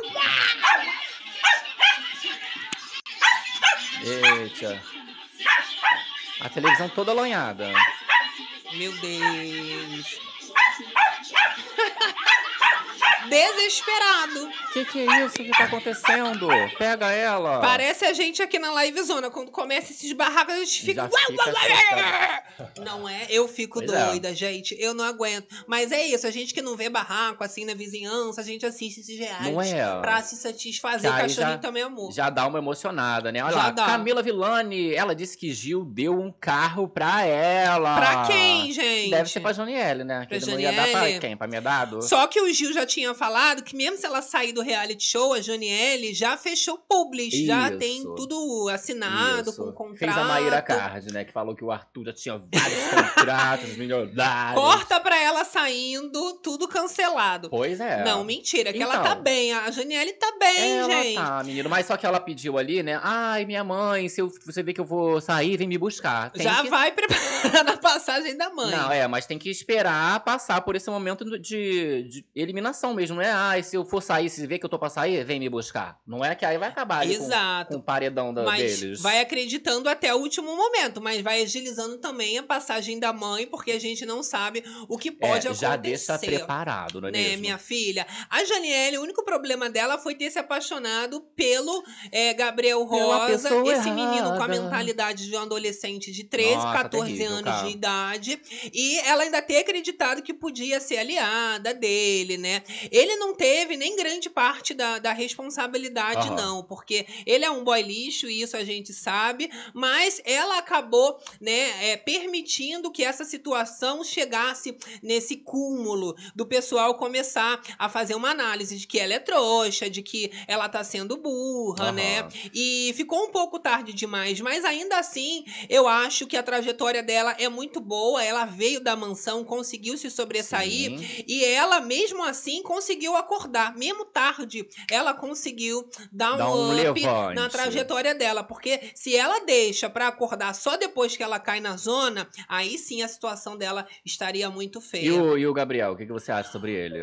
Eita. A televisão toda lanhada. Meu Deus. Desesperado. Que que é isso que tá acontecendo? Pega ela. Parece a gente aqui na live zona. Quando começa esses barracos, a gente fica. Fica. Não é? Eu fico Pois é. doida, gente. Eu não aguento. Mas é isso, a gente que não vê barraco assim na vizinhança, a gente assiste esses reais Não é? pra se satisfazer. Aí Cachorrinho já- também é amor. Já dá uma emocionada, né? Olha Já lá, dá. Camila Villani, ela disse que Gil deu um carro pra ela. Pra quem, gente? Deve ser pra Joniele, né? Pra Que não ia dar pra Joniele? quem? Pra Medado? Só que o Gil já tinha falado que mesmo se ela sair do reality show, a Joniele já fechou publis, já Isso. tem tudo assinado, Isso. com contrato. Fez a Maíra Card, né? Que falou que o Arthur já tinha vários contratos milionários. Corta pra ela saindo, tudo cancelado. Pois é. Não, mentira, que ela Então. tá bem. A Janiele tá bem, ela gente. tá, menino. Mas só que ela pediu ali, né? Ai, minha mãe, se eu- você vê que eu vou sair, vem me buscar. Tem Já que- vai preparando a passagem da mãe. Não, é, mas tem que esperar passar por esse momento de, de eliminação mesmo. Não é, ai, se eu for sair, se vê que eu tô pra sair, vem me buscar. Não é que aí vai acabar com, Exato. com o paredão da, Mas deles. vai acreditando até o último momento, mas vai agilizando também a passagem da mãe, porque a gente não sabe o que pode é, acontecer. já deixa preparado, não é né, mesmo? minha filha? A Janiele, o único problema dela foi ter se apaixonado pelo é, Gabriel Rosa, esse menino com a errada. mentalidade de um adolescente de 13, Nossa, 14 terrível, anos cara. de idade. E ela ainda ter acreditado que podia ser aliada dele, né? Ele não teve nem grande parte da, da responsabilidade, Aham. não, porque ele é um boy lixo, e isso a gente sabe, mas ela acabou, né, é, permitindo que essa situação chegasse nesse cúmulo do pessoal começar a fazer uma análise de que ela é trouxa, de que ela tá sendo burra, Aham. né? E ficou um pouco tarde demais, mas ainda assim, eu acho que a trajetória dela é muito boa. Ela veio da mansão, conseguiu se sobressair. Sim. E ela, mesmo assim, conseguiu acordar. Mesmo tarde, ela conseguiu dar um, Dá um up levante. na trajetória dela. Porque se ela deixa pra acordar só depois que ela cai na zona, aí sim a situação dela estaria muito feia. E o, e o Gabriel, o que, que você acha sobre ele?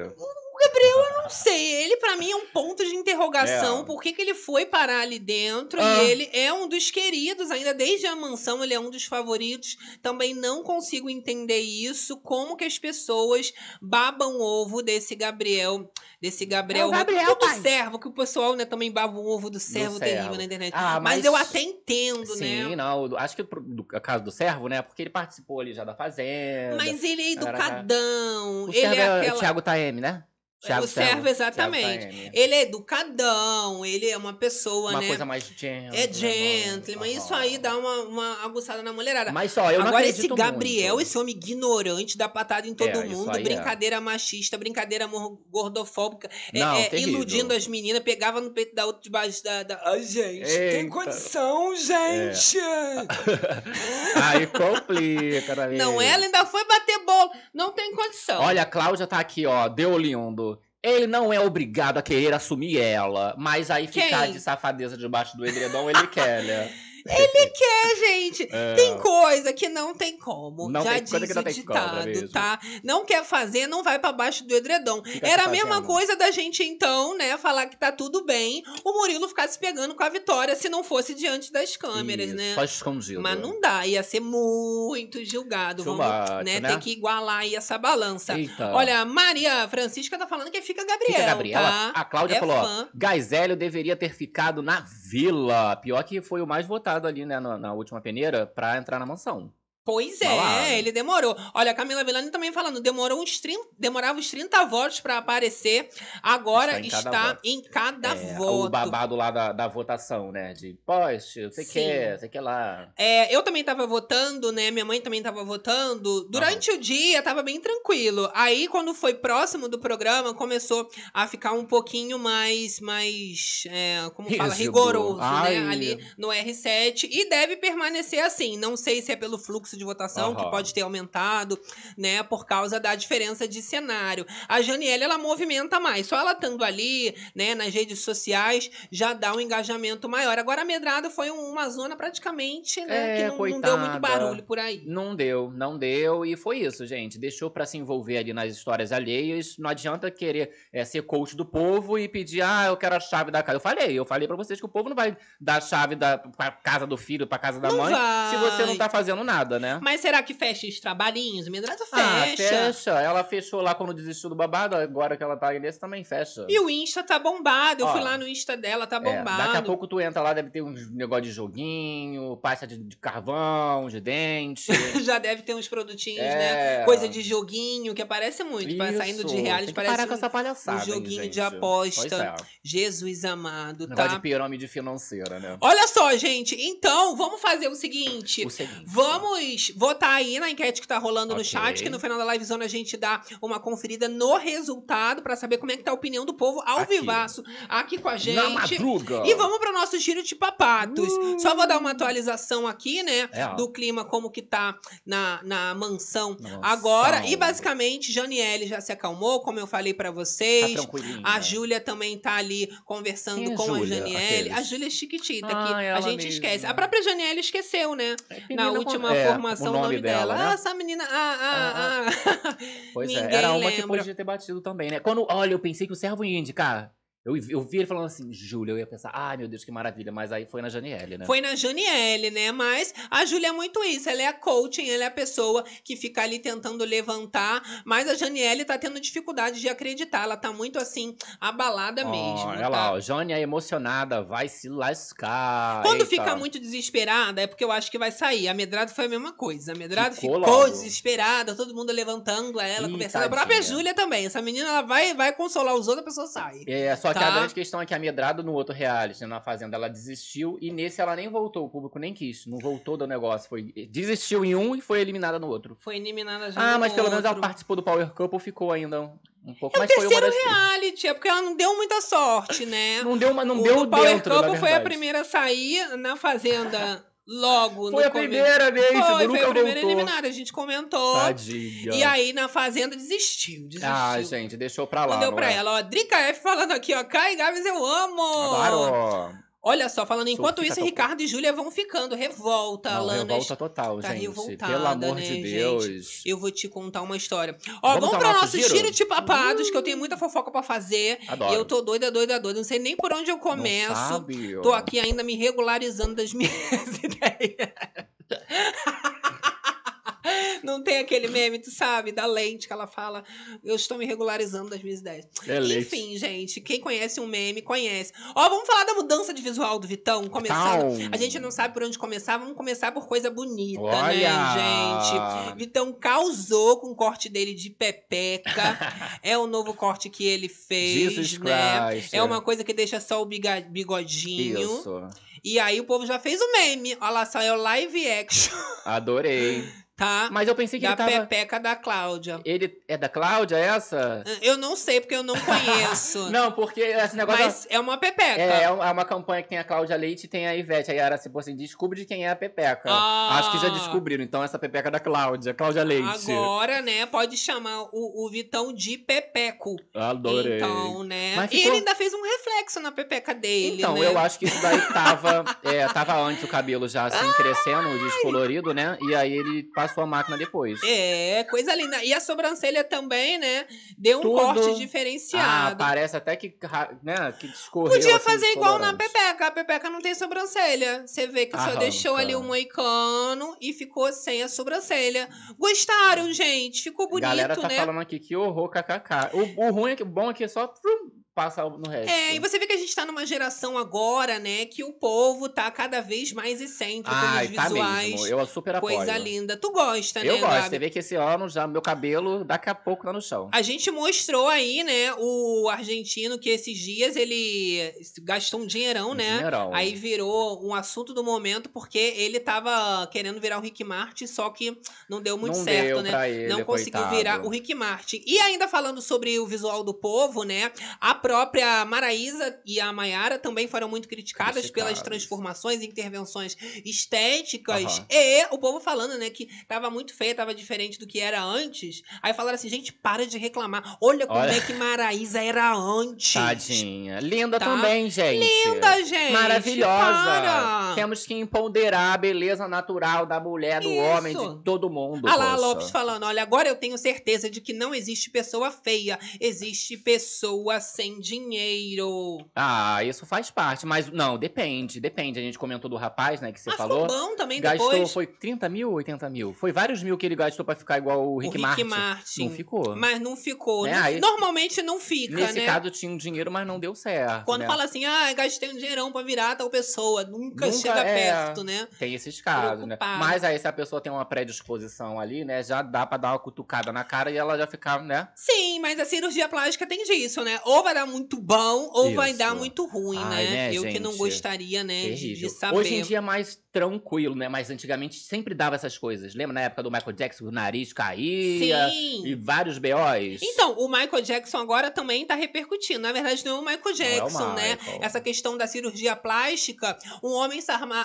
Não sei, ele pra mim é um ponto de interrogação. É. Por que, que ele foi parar ali dentro? Ah. E ele é um dos queridos, ainda desde a mansão, ele é um dos favoritos. Também não consigo entender isso. Como que as pessoas babam o ovo desse Gabriel. Desse Gabriel. É o Gabriel, Ou do pai. servo, que o pessoal né, também baba o ovo do servo terrível servo. na internet. Ah, mas, mas- eu até entendo, Sim, né? não. do- Acho que pro do, a caso do servo, né? Porque ele participou ali já da Fazenda. Mas ele é educadão. o ele servo é é aquela. Thiago Taeme, né? O servo, exatamente. Ele é educadão, ele é uma pessoa, Uma né? coisa mais gentleman. É gentleman, isso aí dá uma, uma aguçada na mulherada. Mas só, eu não Agora, esse Gabriel, muito. esse homem ignorante, dá patada em todo É, mundo, aí é. brincadeira machista, brincadeira gordofóbica, é, Não, é, terrível. iludindo as meninas, pegava no peito da outra debaixo da. da... Ai, gente, tem Eita. condição, gente! Aí complica, né? Não, ela ainda foi bater bolo, não tem condição. Olha, a Cláudia tá aqui, ó, Deolindo. Ele não é obrigado a querer assumir ela, mas aí ficar Quem? de safadeza debaixo do edredom ele quer, né? É, gente, É. Tem coisa que não tem como. Não Já tem diz o ditado, tá? Não quer fazer, não vai pra baixo do edredom. Fica Era se a mesma fazendo. coisa da gente, então, né, falar que tá tudo bem, o Murilo ficasse pegando com a vitória se não fosse diante das câmeras, Isso, né? Só escondido. Mas não dá, ia ser muito julgado. Too Vamos, much, né, né? ter que igualar aí essa balança. Eita. Olha, Maria Francisca tá falando que fica Gabriel, Fica a Gabriela. tá? A Cláudia É falou, fã. Gazélio deveria ter ficado na vila. Pior que foi o mais votado ali, né, na, na última peneira, pra entrar na mansão. Pois é, Balada. ele demorou. Olha, a Camila Villani também falando, demorou uns 30, demorava uns 30 votos pra aparecer. Agora Está em cada está voto. em cada É, voto. o babado lá da, da votação, né? De, poxa, você quer, você quer lá. É, eu também tava votando, né? Minha mãe também tava votando. Durante o dia tava bem tranquilo. Aí, quando foi próximo do programa, começou a ficar um pouquinho mais, mais, é, como fala, Rígido. rigoroso, Ai. né? Ali no R7. E deve permanecer assim. Não sei se é pelo fluxo de votação, que Aham. pode ter aumentado, né? Por causa da diferença de cenário. A Janiele, ela movimenta mais. Só ela estando ali, né, nas redes sociais, já dá um engajamento maior. Agora, a Medrada foi um- uma zona praticamente, né, É, que não, não deu muito barulho por aí. Não deu, não deu. E foi isso, gente. Deixou pra se envolver ali nas histórias alheias. Não adianta querer é, ser coach do povo e pedir, ah, eu quero a chave da casa. Eu falei, eu falei pra vocês que o povo não vai dar a chave da, pra casa do filho, pra casa da Não mãe, se você vai. não tá fazendo nada, né? Mas será que fecha os trabalhinhos? A Medrada Ah, fecha. fecha. Ela fechou lá quando desistiu do babado, agora que ela tá nesse também fecha. E o Insta tá bombado. Eu Ó, fui lá no Insta dela, tá É, bombado. daqui a pouco tu entra lá, deve ter uns negócio de joguinho, pasta de, de carvão, de dente. Já deve ter uns produtinhos, É. né? Coisa de joguinho, que aparece muito. Pra- Saindo de Isso, reality, que parece parar com um- essa palhaçada, um hein, joguinho de gente? aposta. É. Jesus amado, Negócio tá? de pirâmide financeira, né? Olha só, gente. Então, vamos fazer o seguinte. O seguinte. Vamos votar aí na enquete que tá rolando no Ok. chat, que no final da livezona a gente dá uma conferida no resultado pra saber como é que tá a opinião do povo ao Aqui. vivaço aqui com a gente. Na madruga. E vamos pro nosso giro de papatos. Só vou dar uma atualização aqui, né? É. Do clima, como que tá na, na mansão mansão. agora. E basicamente, Janiele já se acalmou, como eu falei pra Tá vocês. tranquilinha. A Júlia também tá ali conversando é com Júlia? a Janiele. Aqueles. A Júlia é chiquitita, Ah, que a ela gente mesma. esquece. A própria Janiele esqueceu, né? É, Na última com- é, formação, o o nome, dela. né? Ah, essa menina. Ah, ah, ah. Pois é, era uma que lembra. podia ter batido também, né? Quando, olha, eu pensei que o servo ia indicar. Eu, eu vi ele falando assim, Júlia, eu ia pensar, ai meu Deus, que maravilha, mas aí foi na Janiele, né? Foi na Janiele, né? Mas a Júlia é muito isso. Ela é a coaching, ela é a pessoa que fica ali tentando levantar. Mas a Janiele tá tendo dificuldade de acreditar. Ela tá muito assim, abalada Ó, mesmo. Olha tá? lá, ó, Jônia emocionada, vai se lascar. Quando Eita. fica muito desesperada, é porque eu acho que vai sair. A Medrado foi a mesma coisa. A Medrado Ficou ficou, desesperada, todo mundo levantando ela, Ih, conversando. A própria tadinha. Júlia também. Essa menina, ela vai, vai consolar os outros, a pessoa sai. É, só que Tá. a grande questão é que a Medrado no outro reality, na Fazenda, ela desistiu e nesse ela nem voltou, o público nem quis, não voltou do negócio, foi desistiu em um e foi eliminada no outro. Foi eliminada já Ah, mas pelo menos ela outro. participou do Power Couple, ficou ainda um, um pouco, É o mas foi uma terceiro das reality, é porque ela não deu muita sorte, né? não deu, uma, não o deu Power dentro, Couple foi a primeira a sair na Fazenda logo Foi no a começo. primeira vez, Foi, nunca foi a primeira voltou. eliminada, a gente comentou. Tadinha. E aí, na Fazenda, desistiu, desistiu. Ah, gente, deixou pra lá, Não deu não pra é? ela, ó. Drica F falando aqui, ó. Kai Gabs, eu amo! Adoro. Olha só, falando, enquanto isso. Ricardo e Júlia vão ficando. Revolta, Não, Alanas. revolta total, tá gente. revoltada, Pelo amor né, de gente? Deus. Eu vou te contar uma história. Ó, Vamos vamos, pro nosso giro? giro de papados, que eu tenho muita fofoca pra fazer. Adoro. E eu tô doida, doida, doida. Não sei nem por onde eu Não começo. sabe, ó. Tô aqui ainda me regularizando das minhas ideias. Não tem aquele meme, tu sabe, da lente que ela fala. Eu estou me regularizando das minhas ideias. É leite. Enfim, gente, quem conhece um meme, conhece. Ó, vamos falar da mudança de visual do Vitão, começando. A gente não sabe por onde começar, vamos começar por coisa bonita, Olha! né, gente? Vitão causou com o corte dele de pepeca. é o novo corte que ele fez, Jesus né? Christ. É uma coisa que deixa só o bigodinho. Isso. E aí o povo já fez o meme. Olha lá, só é o live action, Adorei. Tá? Mas eu pensei que da ele tava... pepeca da Cláudia. Ele é da Cláudia, essa? Eu não sei, porque eu não conheço. Não, porque esse negócio... mas é uma pepeca. É, é uma campanha que tem a Cláudia Leite e tem a Ivete. Aí era tipo assim, descobre de quem é a Pepeca. Ah. Acho que já descobriram. Então essa Pepeca é da Cláudia, Cláudia Leite. Agora, né, pode chamar o, o Vitão de Pepeco. Adorei. Então, né? Mas E ficou- ele ainda fez um reflexo na pepeca dele, Então, né? eu acho que isso daí tava, é, tava antes o cabelo já assim, crescendo, descolorido, né? E aí ele passou a máquina depois. É, coisa linda. E a sobrancelha também, né? Deu um Tudo. corte Ah, diferenciado. parece até que, né, que discorreu. Podia assim, fazer igual na. Pepeca. A Pepeca não tem sobrancelha. Você vê que só Arranca. deixou ali o moicano e ficou sem a sobrancelha. Gostaram, gente? Ficou bonito, Galera tá né? falando aqui que horror, kkk. O, o ruim, é que- o bom é que só passa no resto. É, e você vê que a gente tá numa geração agora, né, que o povo tá cada vez mais excêntrico Ai, nos tá visuais. mesmo. Eu super apoio. Coisa linda. Tu gosta, Eu né, gosto. Gabi? Você vê que esse ano já meu cabelo daqui a pouco tá no chão. A gente mostrou aí, né, o argentino que esses dias ele gastou um dinheirão, Um né? dinheirão. Aí virou um assunto do momento porque ele tava querendo virar o Rick Martin, só que não deu muito não certo, deu né? ele, não conseguiu coitado. virar o Rick Martin. E ainda falando sobre o visual do povo, né? A própria Maraísa e a Mayara também foram muito criticadas pelas transformações e intervenções estéticas. Aham. E o povo falando, né, que tava muito feia, tava diferente do que era antes. Aí falaram assim, gente, para de reclamar. Olha como Olha. é que Maraísa era antes. Tadinha. Linda Tá? também, gente. Linda, gente. Maravilhosa. Para. Temos que empoderar a beleza natural da mulher, do Isso. homem, de todo mundo. Ah lá. Lopes falando, olha, agora eu tenho certeza de que não existe pessoa feia, existe pessoa sem dinheiro. Ah, isso faz parte. Mas não, depende, depende. A gente comentou do rapaz, né, que você Mas falou. ficou bom também Gastou, depois. foi 30 mil ou 80 mil? Foi vários mil que ele gastou pra ficar igual o o Rick, Rick Martin. Martin. Não ficou. Mas não ficou. Né? Não- Aí- Normalmente não fica, Nesse né? caso tinha um dinheiro, mas não deu certo. Quando né? fala assim, ah, gastei um dinheirão pra virar tal pessoa, nunca, Nunca chega é. perto, né? Tem esses casos, né? Mas aí, se a pessoa tem uma predisposição ali, né? Já dá pra dar uma cutucada na cara e ela já ficar, né? Sim, mas a cirurgia plástica tem disso, né? Ou vai dar muito bom, ou vai Isso. dar muito ruim, Ai, né? né, Eu que não gente? gostaria, né, de, Terrível. de saber. Hoje em dia é mais tranquilo, né? Mas antigamente sempre dava essas coisas. Lembra na época do Michael Jackson, o nariz caía Sim. e vários BOs? Então, o Michael Jackson agora também tá repercutindo. Na verdade, não é o Michael Não é o Jackson, né? Michael. Essa questão da cirurgia plástica, um homem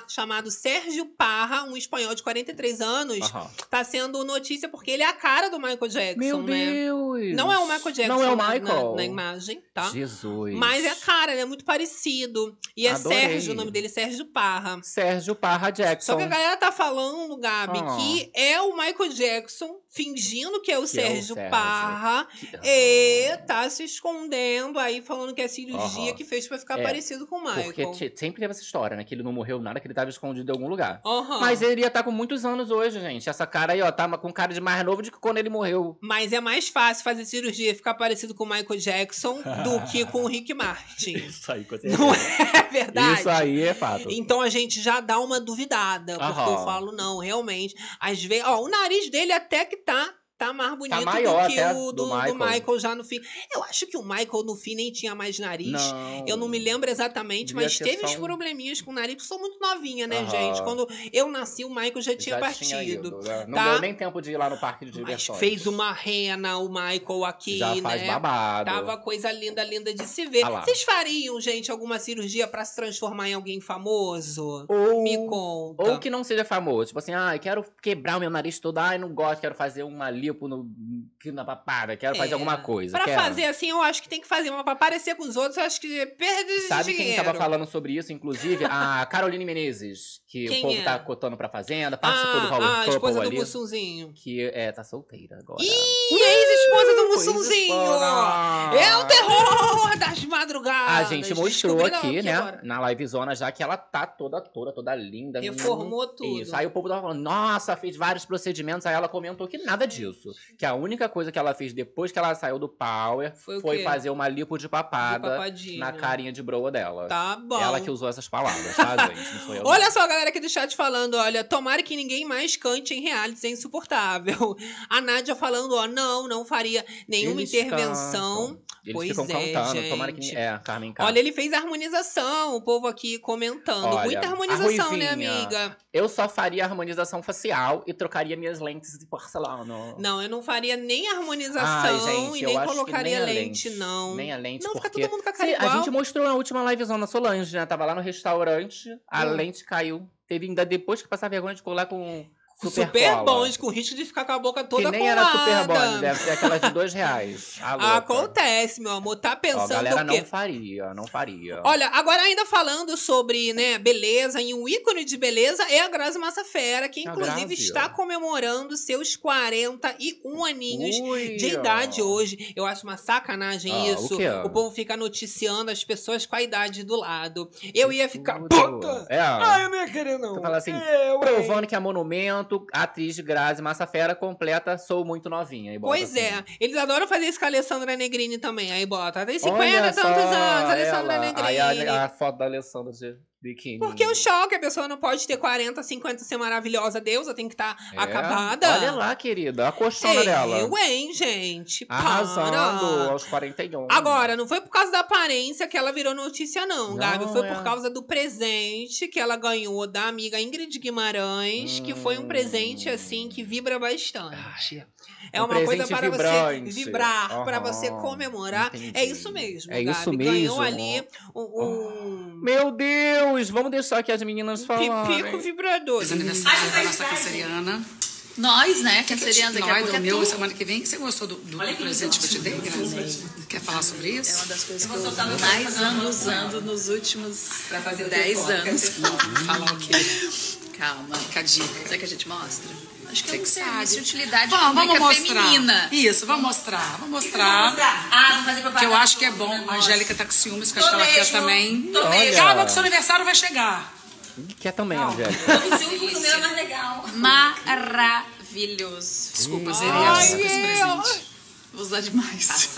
chamado Sérgio Parra, um espanhol de 43 anos, Aham. tá sendo notícia porque ele é a cara do Michael Jackson, Meu né? Deus! Não é o Michael Jackson Não é o na- na- Michael. Na, imagem, tá? Jesus. Mas é a cara, ele é muito parecido. E é Adorei. Sérgio, o nome dele é Sérgio Parra. Sérgio Parra Jackson. Só que a galera tá falando, Gabi, Ah. que é o Michael Jackson fingindo que é o Que é o Sérgio Sérgio. Parra e tá se escondendo aí, falando que é cirurgia Aham. que fez pra ficar É, parecido com o Michael. Porque sempre teve essa história, né? Que ele não morreu nada, que ele tava escondido em algum lugar. Aham. Mas ele ia estar com muitos anos hoje, gente. Essa cara aí, ó, tá com cara de mais novo do que quando ele morreu. Mas é mais fácil fazer cirurgia e ficar parecido com o Michael Jackson do que com o Rick Martin. Isso aí, com Não é verdade? Isso aí é fato. Então a gente já dá uma duvidada, porque Aham. eu falo, não, realmente. Às vezes, ó, o nariz dele até que tá. Tá mais bonito maior do que o do do, do Michael. Michael. já no fim. Eu acho que o Michael no fim nem tinha mais nariz. Não. Eu não me lembro exatamente, mas teve uns um- probleminhas com o nariz, porque eu sou muito novinha, né, gente? Quando eu nasci, o Michael já tinha Já partido. ido, né? Não tá? deu nem tempo de ir lá no parque de Mas diversões. fez uma rena, o Michael aqui, Já faz né? babado. Tava coisa linda, linda de se ver. Ah. Vocês fariam, gente, alguma cirurgia pra se transformar em alguém famoso? Ou... Me conta. Ou que não seja famoso. Tipo assim, ah, quero quebrar o meu nariz todo. Ai, não gosto, quero fazer uma lipo no, na papada, quero fazer É, alguma coisa. Pra quero. fazer assim, eu acho que tem que fazer uma pra parecer com os outros, eu acho que perde Sabe quem dinheiro. tava falando sobre isso, inclusive? A Caroline Menezes, que Quem o povo é? tá cotando pra fazenda, participou do Ah, Power ah, a Couple esposa do ali. Mussunzinho. Que é, tá solteira agora. Ih, ex-esposa do Mussunzinho! É o terror das madrugadas! A gente mostrou aqui, né, agora. na livezona já que ela tá toda, toda, toda linda. Reformou tudo. Isso. Aí o povo tava falando, nossa, fez vários procedimentos. Aí ela comentou que nada disso. Que a única coisa que ela fez depois que ela saiu do Power Foi foi, fazer uma lipo de De papada papadinha. na carinha de broa dela. Tá bom. Ela que usou essas palavras, tá, gente? Não sou eu. Olha só a galera aqui do chat falando, olha, tomara que ninguém mais cante em realities, é insuportável. A Nádia falando, ó, não, não faria nenhuma Eles intervenção. cantam. Eles Pois ficam é, cantando. Tomara gente. que. É, Carmen. Olha, ele fez harmonização, o povo aqui comentando. Olha, Muita harmonização, né, amiga? Eu só faria harmonização facial e trocaria minhas lentes de porcelana. Não, eu não faria nem harmonização Ai, gente, e nem colocaria nem a lente, não. Nem a lente, Não, fica porque... todo mundo com a cara Sim, igual. A gente mostrou na última livezona Solange, né? Tava lá no restaurante, a Hum. lente caiu. Teve ainda depois que passar vergonha de colar com super, Super, bons, com risco de ficar com a boca toda Que nem colada. era super bom, deve ser aquelas de dois reais. Louca. Acontece, meu amor. Tá Ó, pensando a galera o não faria, não faria. Olha, agora ainda falando sobre, né, beleza, e um ícone de beleza é a Grazi Massafera, que A inclusive está comemorando seus 41 aninhos Ui, de ó. idade hoje. Eu acho uma sacanagem Ah, o isso. quê? povo fica noticiando as pessoas com a idade do lado. Eu ia ficar puta. É. Ai, eu não ia querer não. Tu fala assim, hein? Provando que é monumento, momento, a atriz Grazi Massafera completa Sou Muito Novinha. E Pois assim. é. Eles adoram fazer isso com a Alessandra Negrini também. Aí bota, tem 50 Olha tantos só, anos, Alessandra ela. Negrini. Aí a, a foto da Alessandra de biquíni. Porque o choque, a pessoa não pode ter 40, 50 e ser maravilhosa, deusa, tem que estar É. acabada. Olha lá, querida, a colchona dela. Eu, hein, gente? Arrasando Para. aos 41. Agora, não foi por causa da aparência que ela virou notícia, não, Não, Gabi. Foi é. por causa do presente que ela ganhou da amiga Ingrid Guimarães, que foi um presente, assim, que vibra bastante. é um uma coisa para vibrante. você vibrar, para Aham, você comemorar. É entendi. isso mesmo, É Gabi. isso Ganhou mesmo. ali um, um Meu Deus, vamos deixar aqui as meninas falarem. pipico vibrador. Feliz aniversário da nossa canceriana. Nós, né? Cancerianos, daqui a pouco é do meu, tu. semana que vem. Você gostou do, do presente que eu te dei, Grazi? Quer falar sobre É isso? uma das coisas que eu mais ando usando nos últimos Pra fazer 10 anos. Não, falar o quê? Calma. Fica a dica. Será que a gente mostra? Acho que Você é um que serviço sabe. de utilidade Vamos, vamos pública mostrar. feminina. Isso, vamos mostrar. Vamos mostrar. Ah, vamos fazer Que eu acho que é bom. A Angélica tá com ciúmes, que eu acho que ela quer também. Olha. Calma que seu aniversário vai chegar. Quer também, Angélica. O meu é mais legal. Maravilhoso. Desculpa, zerei a esse presente. Vou usar demais.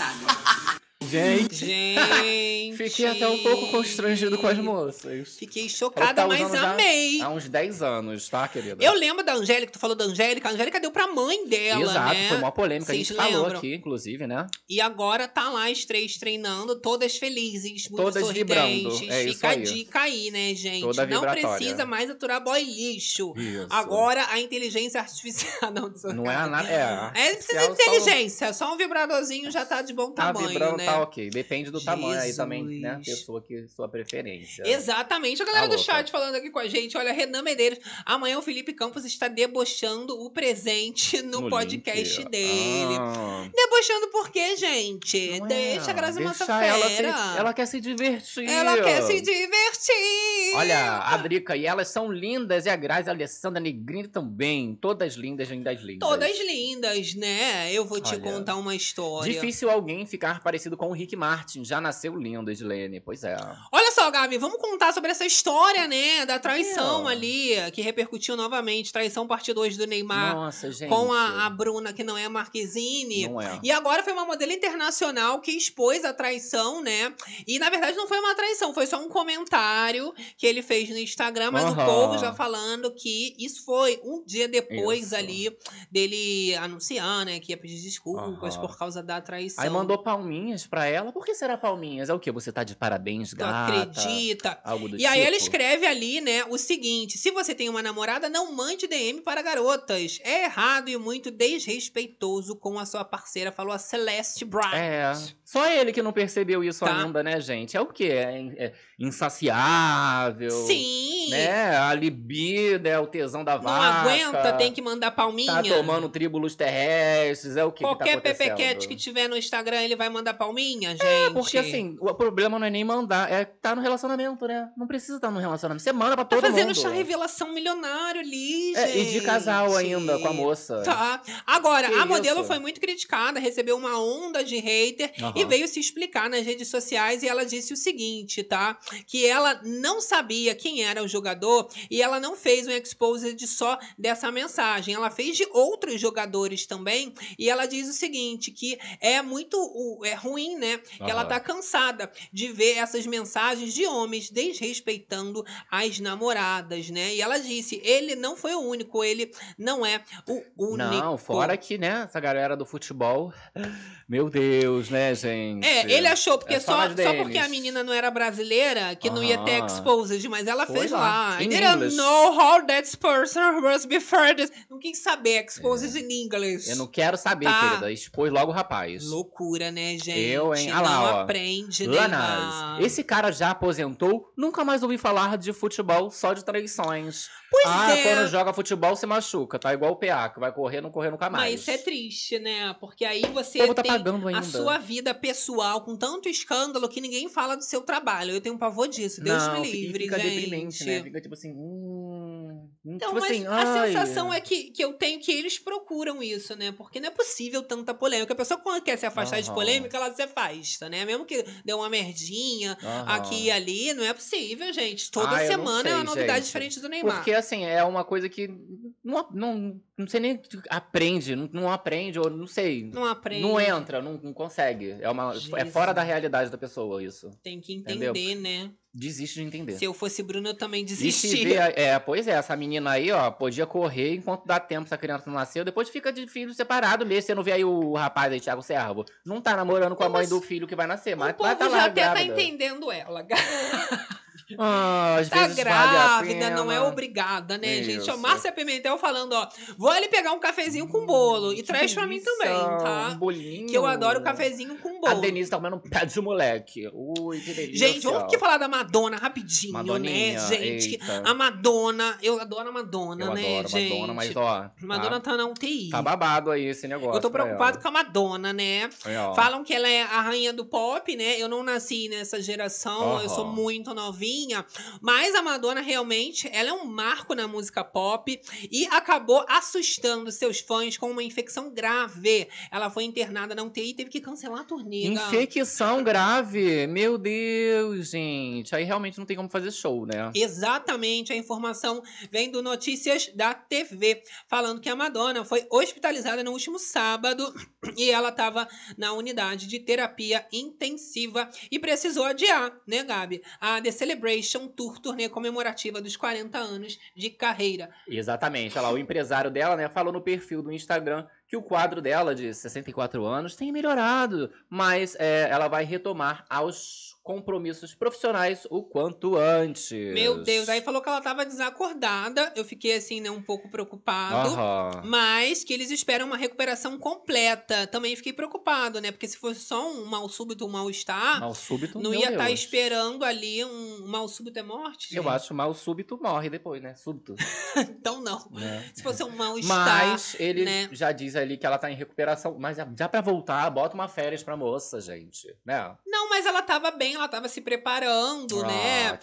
Gente, Gente. fiquei até um pouco constrangido com as moças. Fiquei chocada, tá mas amei. Há uns 10 anos, tá, querida? Eu lembro da Angélica, tu falou da Angélica, a Angélica deu pra mãe dela, Exato, né? foi uma polêmica. Vocês a gente falou lembram? aqui, inclusive, né? E agora tá lá as três treinando, todas felizes, muito Todas sorridentes. vibrando, é isso Fica a aí. dica aí, né, gente? Toda Não precisa mais aturar boy lixo. Isso. Agora a inteligência artificial. Não, Não é nada. É, É, não precisa de inteligência, só um vibradorzinho já tá de bom Tá tamanho, vibrando, né? tá ok. Depende do tamanho aí também, né? Jesus. Pessoa que sua preferência. Exatamente. A galera Tá do louca. chat falando aqui com a gente. Olha, Renan Medeiros. Amanhã o Felipe Campos está debochando o presente no, No podcast link. dele. Ah, Debochando por quê, gente? é. Deixa a Grazi Massafera. ela, se, ela quer se divertir. Ela quer se divertir. Olha, a Drica, e elas são lindas, e a Grazi, a Alessandra Negrini também. Todas lindas, lindas, lindas. Todas lindas, né? Eu vou te Olha, contar uma história. Difícil alguém ficar parecido com o Rick Martin. Já nasceu lindo, Edilene. Pois é. Olha só, Gabi, vamos contar sobre essa história, né? Da traição É. ali, que repercutiu novamente. Traição parte 2 do Neymar Nossa, gente. com a, a Bruna, que não é a Marquezine. Não é. E agora foi uma modelo internacional que expôs a traição, né? E na verdade não foi uma traição, foi só um comentário que ele fez no Instagram, mas o Aham. povo já falando que isso foi um dia depois Isso. ali dele anunciar, né? Que ia pedir desculpas Aham. por causa da traição. Aí mandou palminhas pra ela. Por que será palminhas? É o quê? Você tá de parabéns, gata? acredita? Algo do E aí tipo? ela escreve ali, né, o seguinte: se você tem uma namorada, não mande DM para garotas. É errado e muito desrespeitoso com a sua parceira, falou a Celeste Bright. É. Só ele que não percebeu isso Tá. ainda, né, gente? É o quê? É, é insaciável. Sim. Né? A libido, é o tesão da Não vaca. aguenta, tem que mandar palminha. Tá tomando tríbulos terrestres, é o que Qualquer que tá pepequete que tiver no Instagram, ele vai mandar palminha, gente. É, porque assim, o problema não é nem mandar, é tá no relacionamento, né? Não precisa estar no relacionamento. Você manda pra Tá todo fazendo mundo. chá revelação milionário ali, É, gente. e de casal ainda, com a moça. Tá. Agora, Que a modelo isso? foi muito criticada, recebeu uma onda de hater e veio se explicar nas redes sociais e ela disse o seguinte, tá? Que ela não sabia quem era o jogador e ela não fez um exposed só dessa mensagem. Ela fez de outros jogadores também e ela diz o seguinte, que é muito é ruim, né? Que ela tá cansada de ver essas mensagens de homens desrespeitando as namoradas, né? E ela disse, ele não foi o único, ele não é o único. Não, fora que, né, essa galera do futebol. Meu Deus, né, gente? É, ele achou, porque É só só, porque a menina não era brasileira, que não ia ter Aham. exposed, mas ela Foi fez lá, lá. I didn't know how that person must be further. Não quis saber, exposed in English. É. Eu não quero saber, Tá. querida. Expôs logo o rapaz. Loucura, né, gente? Eu, hein? Ah Não lá, ó. aprende, Lanas, Neymar. esse cara já aposentou? Nunca mais ouvi falar de futebol, só de traições. Pois ah, é. quando joga futebol se machuca, tá igual o PA, que vai correr, não correr nunca mais. Mas isso é triste, né? Porque aí você tá tem pagando ainda. a sua vida pessoal com tanto escândalo que ninguém fala do seu trabalho. Eu tenho um pavor disso. Deus não, me livre, fica gente. deprimente, né? Fica tipo assim, hum... Então, tipo mas assim, a ai, sensação é que, que eu tenho que eles procuram isso, né? Porque não é possível tanta polêmica. A pessoa, quando quer se afastar de polêmica, ela se afasta, né? Mesmo que dê uma merdinha aqui e ali, não é possível, gente. Toda Ah, eu não semana é uma sei, novidade gente. diferente do Neymar. Porque, assim, é uma coisa que não, não, não sei nem aprende, não, não aprende, ou não sei. Não aprende. Não entra, não, não consegue. É, uma, é fora da realidade da pessoa isso. Tem que Entendeu? entender, né? Desiste de entender. Se eu fosse Bruno, eu também desistia. vê, é, pois é, essa menina aí, ó, podia correr enquanto dá tempo essa criança não nasceu, depois fica de filho separado mesmo. Você não vê aí o rapaz aí, Thiago Servo? Não tá namorando com a mãe do filho que vai nascer, O mas povo vai tá já lá até tá entendendo ela. Ah, às Tá vezes vale a grávida, não é obrigada, né, gente? Ó, Isso. Márcia Pimentel falando, ó. Vou ali pegar um cafezinho com bolo. E Que traz pra mim também, Um tá? bolinho. Que eu adoro cafezinho com A bolo. Denise tá comendo um pé de moleque. Ui, que delícia. Gente, vamos aqui falar da Madonna rapidinho, Madoninha, né, gente? eita. A Madonna, eu adoro a Madonna, Eu né, adoro gente? Madonna, mas ó, Madonna tá, tá na UTI. tá babado aí esse negócio eu tô preocupado com a Madonna, né? Aí. Falam que ela é a rainha do pop, né? Eu não nasci nessa geração, eu sou muito novinha. Mas a Madonna realmente, ela é um marco na música pop e acabou assustando seus fãs com uma infecção grave. Ela foi internada na UTI e teve que cancelar a turnê. Infecção grave. Meu Deus, gente. Aí realmente não tem como fazer show, né? Exatamente, a informação vem do Notícias da TV, falando que a Madonna foi hospitalizada no último sábado e ela estava na unidade de terapia intensiva e precisou adiar, né, Gabi? A The Celebration Tour, turnê comemorativa dos 40 anos de carreira. Exatamente. Olha lá, o empresário dela, né, falou no perfil do Instagram que o quadro dela, de 64 anos, tem melhorado, mas é, ela vai retomar aos compromissos profissionais o quanto antes. Meu Deus, aí falou que ela estava desacordada. Eu fiquei assim, né, um pouco preocupado. Aham. Mas que eles esperam uma recuperação completa. Também fiquei preocupado, né? Porque se fosse só um mal súbito, um mal-estar, Mal súbito, não meu ia estar Deus. esperando ali um mal súbito é morte. Eu gente? acho mal súbito morre depois, né? Súbito. Então não. né? Se fosse um mal-estar. Mas ele né? já diz ali que ela tá em recuperação. Mas já, já pra voltar, bota uma férias pra moça, gente. Né? Não, mas ela tava bem, ela tava se preparando, Ah, né?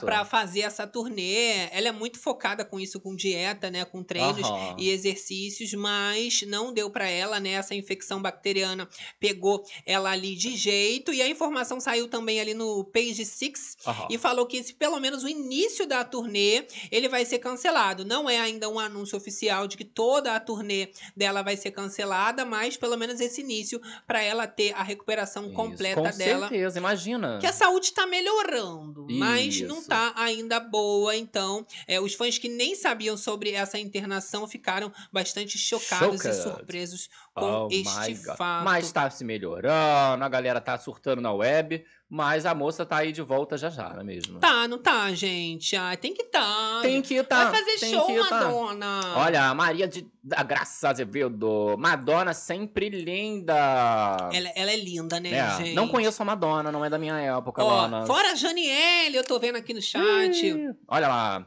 pra fazer essa turnê. Ela é muito focada com isso, com dieta, né? Com treinos Aham. e exercícios, mas não deu pra ela, né? Essa infecção bacteriana pegou ela ali de jeito. E a informação saiu também ali no Page Six Aham. e falou que esse, pelo menos o início da turnê ele vai ser cancelado. Não é ainda um anúncio oficial de que toda a turnê dela vai ser cancelada, mas pelo menos esse início pra ela ter a recuperação Isso, completa Com dela. certeza, imagina. Que a saúde tá melhorando, mas não Isso. tá ainda boa. Então, é, os fãs que nem sabiam sobre essa internação ficaram bastante chocados Chocado. e surpresos com Oh este fato. Mas tá se melhorando, a galera tá surtando na web, mas a moça tá aí de volta já já, não é mesmo? Tá, não tá, gente? Ai, tem que tá. Tem que tá. Vai fazer show, tá. Madonna. Olha, a Maria de, da Graça Azevedo. Madonna sempre linda. Ela, ela é linda, né, É, gente? Não conheço a Madonna, não é da minha época, Ó, Lana. fora a Janiele, eu tô vendo aqui no chat. Ih, Olha lá. Ah,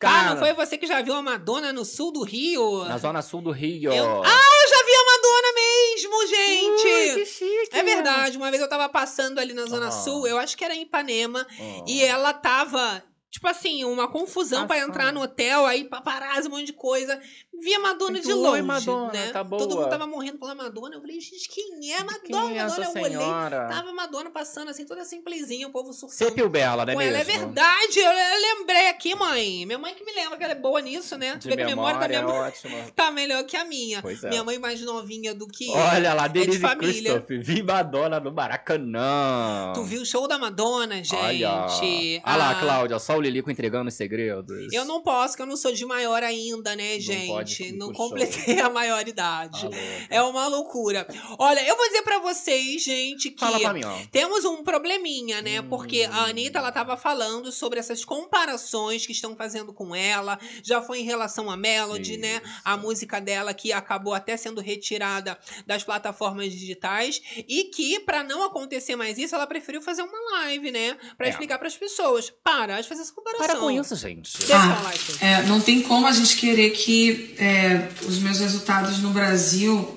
Cara, não foi você que já viu a Madonna no sul do Rio? na zona sul do Rio. Eu- Ah, eu já vi a Madonna mesmo, gente! Ui, que chique. É verdade, uma vez eu tava passando ali na Zona Ah. Sul, eu acho que era em Ipanema, Ah. e ela tava, tipo assim, uma confusão pra Passando. entrar no hotel, aí paparazzi, um monte de coisa. Vi a Madonna de Oi, longe, Madonna, né? tá Todo boa. mundo tava morrendo pela Madonna. Eu falei, gente, quem é Madonna? Quem é Madonna, eu olhei, tava a Madonna passando assim, toda simplesinha, o povo surtando. Sepio Bela, né mesmo? ela, é verdade, eu, eu lembrei aqui, mãe. Minha mãe que me lembra que ela é boa nisso, né? De Vê que a memória da minha mãe ótima. tá melhor que a minha. Pois é. Minha mãe mais novinha do que eu. Olha lá, É de Denise família. Christoph, Viva Madonna no Maracanã. Tu viu o show da Madonna, gente? Olha, Olha lá, Ah, Cláudia, só o Lilico entregando os segredos. Eu não posso, que eu não sou de maior ainda, né, Não pode gente? ir Não completei a maioridade. Alô. É uma loucura. Olha, eu vou dizer pra vocês, gente, que Fala pra mim, temos um probleminha, né? Porque a Hum. Anitta, ela tava falando sobre essas comparações que estão fazendo com ela. Já foi em relação à Melody, né? Isso. A música dela que acabou até sendo retirada das plataformas digitais. E que, pra não acontecer mais isso, ela preferiu fazer uma live, né? Pra É. explicar pras pessoas. Para de fazer essa comparação. Para com isso, gente. Ah. É, não tem como a gente querer que é, os meus resultados no Brasil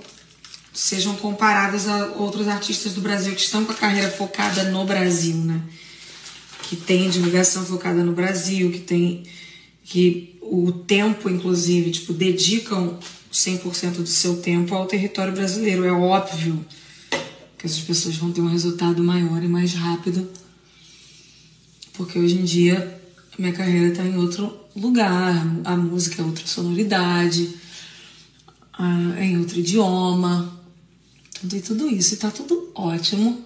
sejam comparados a outros artistas do Brasil que estão com a carreira focada no Brasil, né? Que tem divulgação focada no Brasil, que tem que o tempo, inclusive, tipo, dedicam 100% do seu tempo ao território brasileiro. É óbvio que essas pessoas vão ter um resultado maior e mais rápido, porque hoje em dia a minha carreira está em outro lugar, a música é outra sonoridade, é em outro idioma, tudo e tudo isso, e tá tudo ótimo.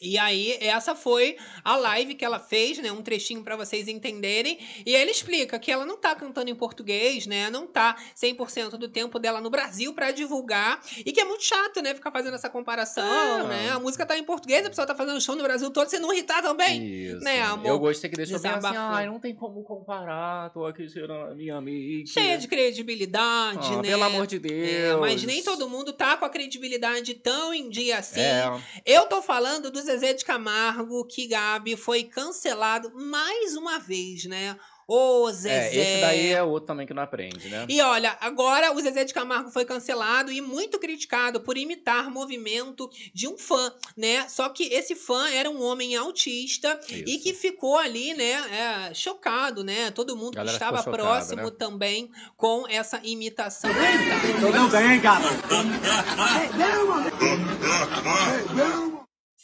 E aí, essa foi a live que ela fez, né? Um trechinho para vocês entenderem. E ele explica que ela não tá cantando em português, né? Não tá 100% do tempo dela no Brasil para divulgar. E que é muito chato, né? Ficar fazendo essa comparação, É. né? A música tá em português, a pessoa tá fazendo show no Brasil todo, você não irritar também. Isso. Né, amor? Eu gostei que deixou bem assim, ai, não tem como comparar, tô aqui a minha amiga. Cheia de credibilidade, Ah, né? Pelo amor de Deus. É, mas nem todo mundo tá com a credibilidade tão em dia assim. É, Eu tô falando do Zezé de Camargo, que Gabi foi cancelado mais uma vez, né? Ô, Zezé. é, esse daí é outro também que não aprende, né? E olha, agora o Zezé de Camargo foi cancelado e muito criticado por imitar movimento de um fã, né? Só que esse fã era um homem autista e Isso. que ficou ali, né, é, chocado, né? Todo mundo que estava chocada, próximo né? também com essa imitação. Não ganhei, cara.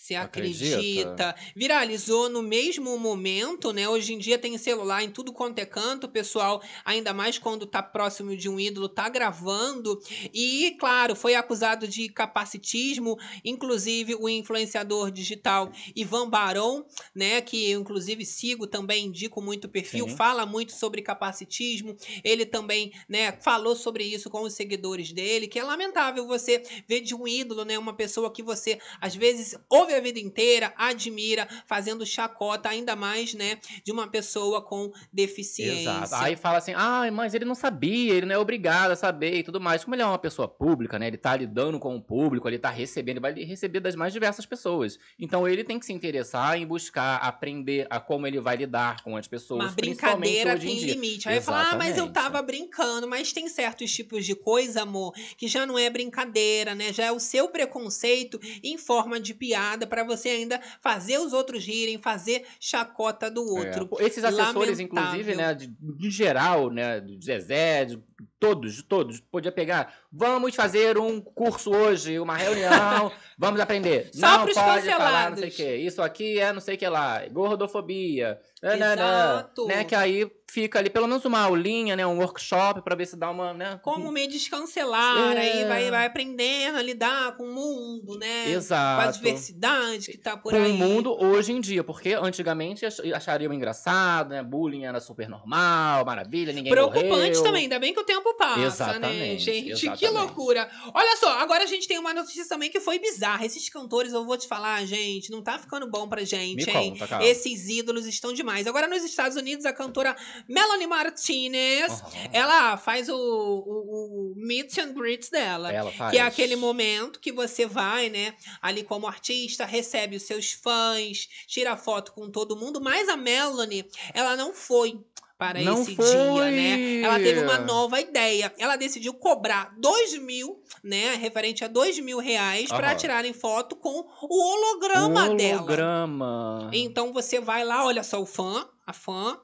Se Acredita? acredita. Viralizou no mesmo momento, né? Hoje em dia tem celular em tudo quanto é canto, o pessoal, ainda mais quando tá próximo de um ídolo, tá gravando. E, claro, foi acusado de capacitismo, inclusive o influenciador digital Ivan Barão, né? Que eu, inclusive, sigo também, indico muito o perfil, Sim. fala muito sobre capacitismo. Ele também, né, falou sobre isso com os seguidores dele, que é lamentável você ver de um ídolo, né, uma pessoa que você às vezes ouve a vida inteira, admira, fazendo chacota ainda mais, né, de uma pessoa com deficiência. Exato. Aí fala assim, ai, mas ele não sabia, ele não é obrigado a saber e tudo mais. Como ele é uma pessoa pública, né? Ele tá lidando com o público, ele tá recebendo, ele vai receber das mais diversas pessoas. Então ele tem que se interessar em buscar aprender a como ele vai lidar com as pessoas. Uma brincadeira tem limite. Aí fala, ah, mas eu tava brincando. Mas tem certos tipos de coisa, amor, que já não é brincadeira, né? Já é o seu preconceito em forma de piada pra você ainda fazer os outros rirem, fazer chacota do outro. É, Esses assessores, Lamentável. inclusive, né, de, de geral, né, do Zezé, de todos, todos, podia pegar, vamos fazer um curso hoje, uma reunião, vamos aprender. Só não pode falar não sei o quê, isso aqui é não sei o que lá, gordofobia, nananã, Exato. né, que aí fica ali pelo menos uma aulinha, né, um workshop pra ver se dá uma, né. Como me descancelar, É. aí vai, vai aprendendo a lidar com o mundo, né? Com a Exato. diversidade que tá por com aí. o mundo hoje em dia, porque antigamente ach- achariam engraçado, né? Bullying era super normal, maravilha, ninguém Preocupante morreu. também, ainda bem que o tempo passa, né, Exatamente, gente? Que exatamente. loucura. Olha só, agora a gente tem uma notícia também que foi bizarra. Esses cantores, eu vou te falar, gente, não tá ficando bom pra gente, Me hein? conta, cara. Esses ídolos estão demais. Agora, nos Estados Unidos, a cantora Melanie Martinez, Aham. ela faz o, o, o meet and greet dela. Ela faz. Que é aquele momento que você vai, né, ali como artista, recebe os seus fãs, tira foto com todo mundo, mas a Melanie, ela não foi para Não esse foi! dia, né? Ela teve uma nova ideia. Ela decidiu cobrar dois mil, né, referente a dois mil reais, para tirarem foto com o holograma dela. Holograma. Então você vai lá, olha só o fã, a fã,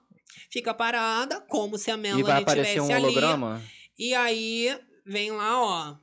fica parada, como se a E Melanie vai aparecer tivesse um ali. holograma? E aí vem lá, ó.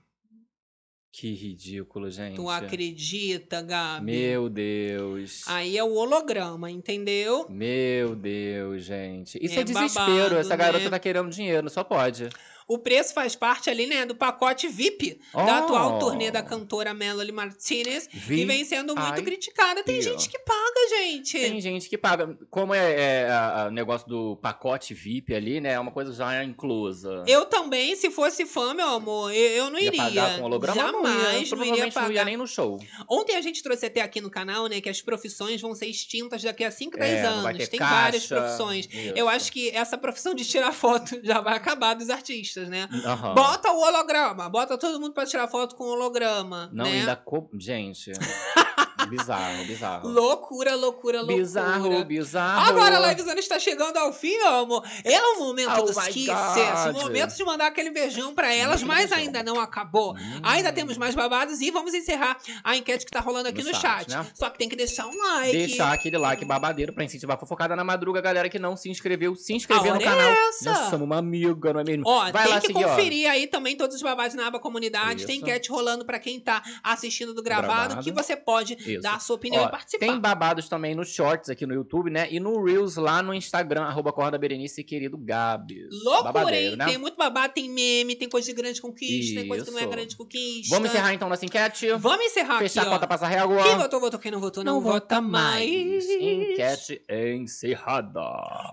Que ridículo, gente. Tu acredita, Gabi? Meu Deus. Aí é o holograma, entendeu? Meu Deus, gente. Isso É é, desespero. babado, Essa garota né? tá querendo dinheiro, só pode. O preço faz parte ali, né, do pacote VIP Oh. da atual turnê da cantora Melanie Martinez, que vem sendo muito criticada. Tem gente que paga, gente. Tem gente que paga. Como é, é o negócio do pacote VIP ali, né? É uma coisa já inclusa. Eu também, se fosse fã, meu amor, eu, eu não Ia iria. pagar com holograma? Jamais, não, ia, não iria não ia pagar. nem no show. Ontem a gente trouxe até aqui no canal, né, que as profissões vão ser extintas daqui a 5, 10 É, anos. Tem caixa, várias profissões. Eu isso. acho que essa profissão de tirar foto já vai acabar dos artistas, né? Aham. Bota o holograma, bota todo mundo pra tirar foto com o holograma, Não, né? ainda. co- Gente. Bizarro, bizarro. Loucura, loucura, loucura. Bizarro, bizarro. Agora a livezona está chegando ao fim, meu amor. É o momento Oh dos kisses, o God. momento de mandar aquele beijão pra elas, mas beijão. ainda não acabou. Hum. Ainda temos mais babados e vamos encerrar a enquete que tá rolando aqui no, No chat. chat, né? Só que tem que deixar um like. Deixar aquele like babadeiro pra incentivar a fofocada na madruga, galera que não se inscreveu, se inscrever no é canal. essa. Nós somos uma amiga, não é mesmo? Ó, Vai tem lá que seguir, ó. conferir aí também todos os babados na aba comunidade. Tem Isso. enquete rolando pra quem tá assistindo do gravado, Gravado. que você pode Isso. dar a sua opinião Ó, e participar. Tem babados também nos shorts aqui no YouTube, né? E no Reels lá no Instagram, arroba Corda Berenice, querido Gabs. Loucura, hein? né? Tem muito babado, tem meme, tem coisa de grande conquista, tem coisa que não é Isso. grande conquista. Vamos encerrar então nossa enquete? Vamos encerrar Fechar aqui, a conta passar régua. Quem votou, votou. Quem não votou, não, vota mais. Enquete encerrada.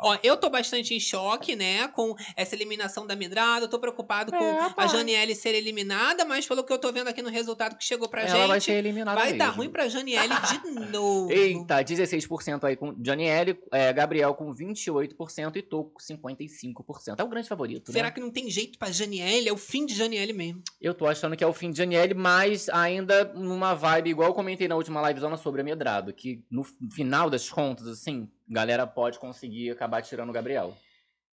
Ó, eu tô bastante em choque, né, com essa eliminação da Medrada. Eu tô preocupado com É, a pai. Janiele ser eliminada, mas pelo que eu tô vendo aqui no resultado que chegou pra Ela gente, vai ser eliminada vai dar mesmo. ruim pra Janiele de novo. Eita, 16% aí com Janiele, é, Gabriel com 28% e Tô com 55%. É o grande favorito, Será né? que não tem jeito pra Janiele? É o fim de Janiele mesmo. Eu tô achando que é o fim de Janiele, mas ainda numa vibe igual eu comentei na última livezona sobre a Medrado, que no final das contas, assim, galera pode conseguir acabar tirando o Gabriel.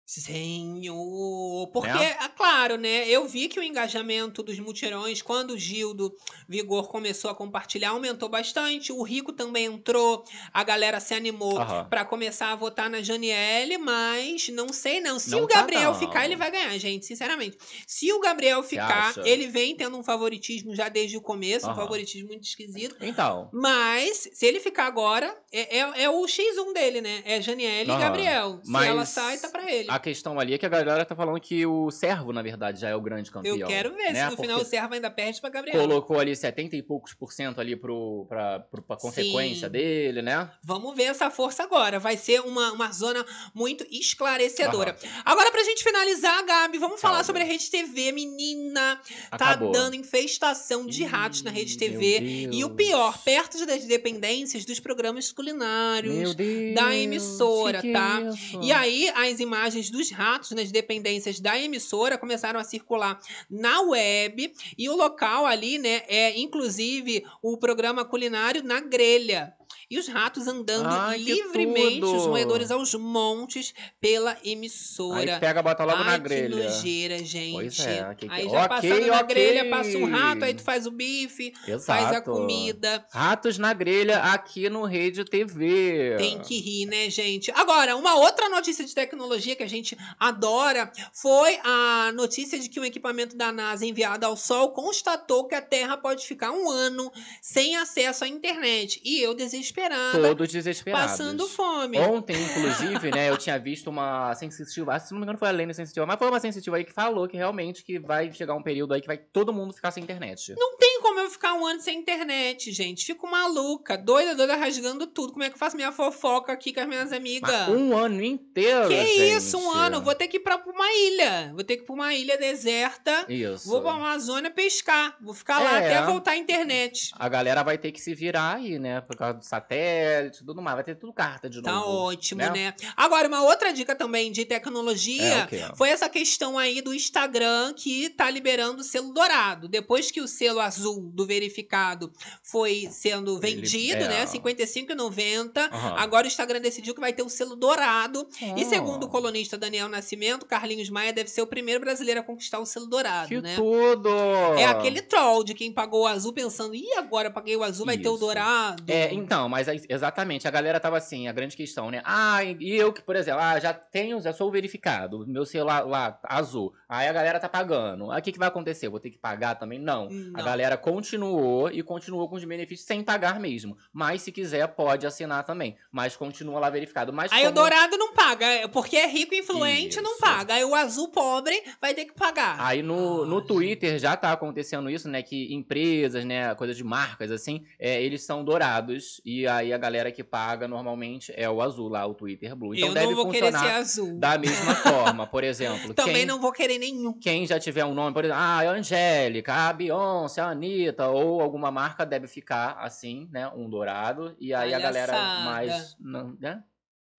Senhor, porque, Né? é claro, né? Eu vi que o engajamento dos mutirões, quando o Gil do Vigor começou a compartilhar, aumentou bastante. O Rico também entrou, a galera se animou Aham. pra começar a votar na Janiele, mas não sei não. Se Não o tá, Gabriel não. ficar, ele vai ganhar, gente, sinceramente. Se o Gabriel ficar, ele vem tendo um favoritismo já desde o começo, um favoritismo muito esquisito. Então, Mas, se ele ficar agora, é, é, é o X1 dele, né? É Janiele e. Gabriel. Se Mas ela sai, tá pra ele. a questão ali é que a galera tá falando que o Servo, na verdade, já é o grande campeão. Eu quero ver né? se no final o Porque Serva ainda perde pra Gabriel. colocou ali 70 e poucos por cento ali pro, pra, pro, pra consequência Sim. dele, né? Vamos ver essa força agora. Vai ser uma, uma zona muito esclarecedora. Agora, pra gente finalizar, Gabi, vamos falar sobre a Rede TV. Menina, Acabou. tá dando infestação de Ih, ratos na Rede TV. E o pior, perto das dependências dos programas culinários. Meu Deus, da emissora, tá? é isso? E aí, as imagens dos ratos nas dependências da emissora começaram a circular na web. E o local ali, né, é inclusive o programa culinário na grelha. E os ratos andando Ai, livremente, os roedores aos montes, pela Aí emissora. pega, bota logo Ai, na grelha. nojeira, gente. Pois é, que Aí já Ok, passando na ok. grelha, passa um rato, aí tu faz o bife, Exato. faz a comida. Ratos na grelha aqui no Rede TV. Tem que rir, né, gente? Agora, uma outra notícia de tecnologia que a gente adora foi a notícia de que um equipamento da NASA enviado ao Sol constatou que a Terra pode ficar um ano sem acesso à internet. E eu desesperada, Todos desesperados. passando fome. Ontem, inclusive, né, eu tinha visto uma sensitiva, se não me engano foi a Lene sensitiva, mas foi uma sensitiva aí que falou que realmente que vai chegar um período aí que vai todo mundo ficar sem internet. Não tem como eu ficar um ano sem internet, gente. Fico maluca, doida, doida, rasgando tudo. Como é que eu faço minha fofoca aqui com as minhas amigas? Mas um ano inteiro, Que gente. isso, um ano? Vou ter que ir pra uma ilha. Vou ter que ir pra uma ilha deserta. Isso. Vou pra Amazônia pescar. Vou ficar lá É. até voltar a internet. A galera vai ter que se virar aí, né? Por causa do satélite, tudo mais. Vai ter tudo carta de Tá novo. ótimo, né? né? Agora, uma outra dica também de tecnologia É, o quê? foi essa questão aí do Instagram que tá liberando o selo dourado. Depois que o selo azul do verificado foi sendo Ele- vendido, é. né? R$ 55,90. Aham. Agora o Instagram decidiu que vai ter o selo dourado. E Oh. segundo o colunista Daniel Nascimento, Carlinhos Maia deve ser o primeiro brasileiro a conquistar o selo dourado, Que né? tudo! É aquele troll de quem pagou o azul pensando, ih, agora eu paguei o azul, vai ter o Isso. dourado. É, então, mas aí, exatamente, a galera tava assim, a grande questão, né? Ah, e eu que, por exemplo, ah, já tenho, já sou verificado, meu celular lá, azul. Aí a galera tá pagando. Aí o que, que vai acontecer? Vou ter que pagar também? Não. A Não. galera continuou e continuou com os benefícios sem pagar mesmo. Mas se quiser, pode assinar também. Mas continua lá verificado. Mas Aí o como- dourado não paga, é- porque é rico e influente, não Isso. paga. Aí o azul pobre vai ter que pagar. Aí no, no Ai, Twitter já tá acontecendo isso, né? Que empresas, né? Coisas de marcas, assim, é, eles são dourados. E aí a galera que paga normalmente é o azul lá, o Twitter Blue. Então eu deve não vou querer funcionar ser azul. da mesma forma, por exemplo. Também quem, não vou querer nenhum. quem já tiver um nome, por exemplo, ah, a Angélica, a Beyoncé, a Anitta, ou alguma marca deve ficar assim, né? Um dourado. E aí a galera Palhaçada. mais. Não, né?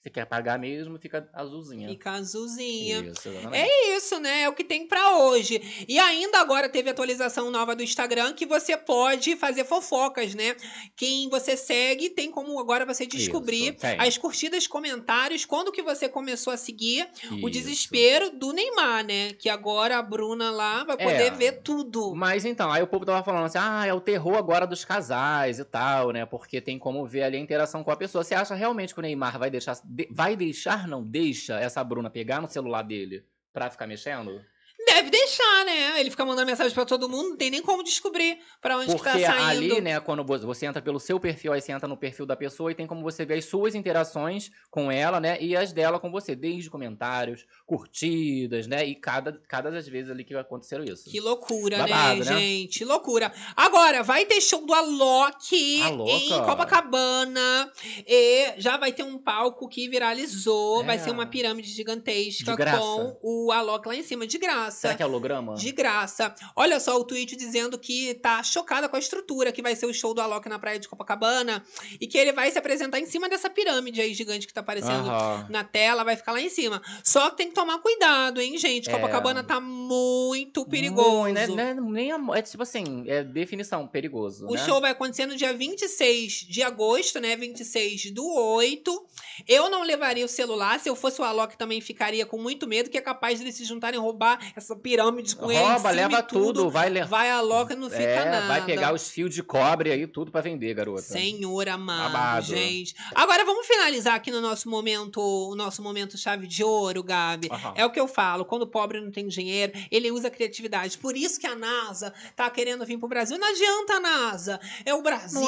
Você quer pagar mesmo, fica azulzinha. Fica azulzinha. Isso. É isso, né? É o que tem pra hoje. E ainda agora teve atualização nova do Instagram que você pode fazer fofocas, né? Quem você segue tem como agora você descobrir Isso, as curtidas, comentários, quando que você começou a seguir o Isso. desespero do Neymar, né? Que agora a Bruna lá vai poder É. ver tudo. Mas então, aí o povo tava falando assim, ah, é o terror agora dos casais e tal, né? Porque tem como ver ali a interação com a pessoa. Você acha realmente que o Neymar vai deixar. De- vai deixar, não deixa essa Bruna pegar no celular dele pra ficar mexendo? Deve deixar, né? Ele fica mandando mensagem pra todo mundo, não tem nem como descobrir pra onde que tá Porque saindo. ali, né, quando vo- você entra pelo seu perfil, aí você entra no perfil da pessoa e tem como você ver as suas interações com ela, né? E as dela com você, desde comentários, curtidas, né? E cada, cada das vezes ali que aconteceram isso. Que loucura, Babado, né, né? gente? Loucura. Agora, vai ter show do Alok em. Copacabana. E já vai ter um palco que viralizou. Vai É. ser uma pirâmide gigantesca com o Alok lá em cima, de graça. Será que é holograma? De graça. Olha só o tweet dizendo que tá chocada com a estrutura que vai ser o show do Alok na praia de Copacabana. E que ele vai se apresentar em cima dessa pirâmide aí gigante que tá aparecendo Aham. na tela, vai ficar lá em cima. Só que tem que tomar cuidado, hein, gente? É. Copacabana tá muito perigoso. Né? Né? Nem a- é tipo assim, é definição, perigoso. O né? show vai acontecer no dia 26 de agosto, né? 26 do 8. Eu não levaria o celular. Se eu fosse o Alok, também ficaria com muito medo, que é capaz de eles se juntarem e roubar essa pirâmide com ele. Rouba, leva e tudo, vai levar. Vai Alok não fica é, nada. vai pegar os fios de cobre aí, tudo pra vender, garota. Senhor amado, Babado. gente. Agora vamos finalizar aqui no nosso momento, o nosso momento chave de ouro, Gabi. Aham. É o que eu falo, quando o pobre não tem dinheiro, ele usa a criatividade. Por isso que a NASA tá querendo vir pro Brasil. Não adianta a NASA. É o Brasil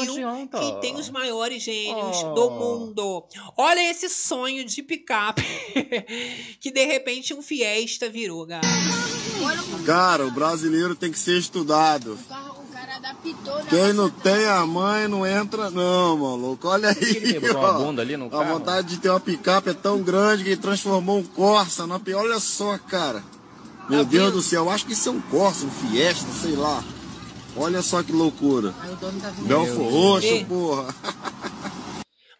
que tem os maiores gênios Oh. do mundo. Olha esse sonho de picape que de repente um Fiesta virou, Gabi. Cara, o brasileiro tem que ser estudado. Adaptou, né? Quem não tem a mãe não entra, não, maluco. Olha aí. ó. bunda ali no A carro? vontade de ter uma picape é tão grande que ele transformou um Corsa na pi- Olha só, cara. Meu Deus vendo? do céu, eu acho que isso é um Corsa, um Fiesta, sei lá. Olha só que loucura. Aí o dono tá. Belfo Deus. Roxo, porra.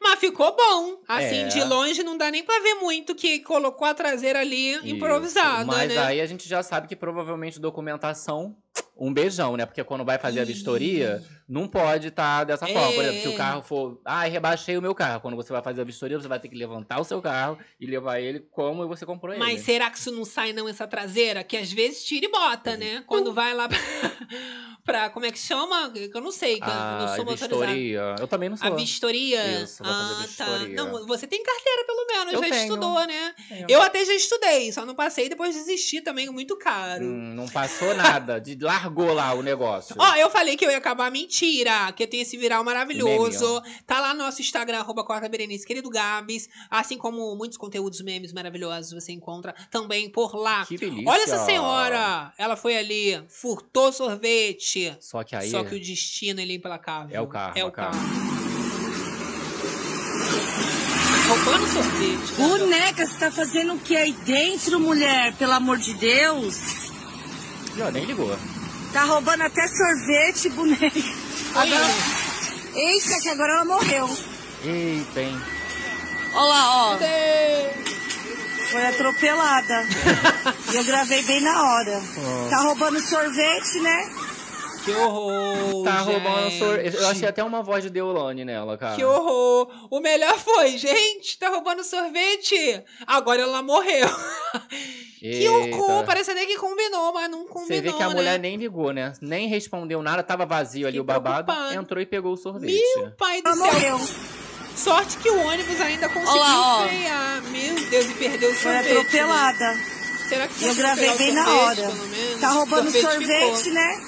Mas ficou bom. Assim, É. de longe não dá nem pra ver muito que colocou a traseira ali Isso. improvisada, Mas né? aí a gente já sabe que provavelmente documentação, um beijão, né? Porque quando vai fazer a vistoria, não pode estar dessa É. forma. Por exemplo, se o carro for. Ah, rebaixei o meu carro. Quando você vai fazer a vistoria, você vai ter que levantar o seu carro e levar ele como você comprou ele. Mas será que isso não sai não essa traseira? Que às vezes tira e bota, né? Quando vai lá pra, pra- como é que chama? Eu não sei, que eu não a sou vistoria. Eu também não sou. A vistoria? Isso, fazer ah, vistoria. tá. Não, você tem carteira pelo menos, Eu já tenho. estudou, né? Tenho. Eu até já estudei, só não passei e depois desisti também, muito caro. Hum, não passou nada. De, largou lá o negócio. Ó, eu falei que eu ia acabar mentira, que tem esse viral maravilhoso. Meme, tá lá no nosso Instagram, arroba Corta Berenice, querido Gabs. Assim como muitos conteúdos memes maravilhosos você encontra também por lá. Que delícia. Olha essa senhora! Ela foi ali, furtou sorvete. Só que aí. Só que o destino ele é implacável. É o karma, É o cara. karma. Roubando sorvete. Boneca, você tá fazendo o que aí dentro, mulher? Pelo amor de Deus. Ó, nem ligou. Tá roubando até sorvete, boneca. Agora... Eita, que agora ela morreu. Eita, hein? Olha lá, ó. Foi atropelada. e eu gravei bem na hora. Tá roubando sorvete, né? Que horror. Tá roubando gente. sorvete. Eu achei até uma voz de Deolane nela, cara. Que horror! O melhor foi, gente, tá roubando sorvete. Agora ela morreu. Que Eita. horror! Parece até que combinou, mas não combinou, Você vê que a né? mulher nem ligou, né? Nem respondeu nada, tava vazio ali Fiquei o babado. preocupada. Entrou e pegou o sorvete. Meu pai do Ela céu. morreu. Sorte que o ônibus ainda conseguiu Olha lá, ó. frear. Meu Deus, e perdeu o Foi sorvete. atropelada. né? Será que Eu gravei bem na sorvete, hora. pelo menos? Tá roubando Sorvete sorvete, né?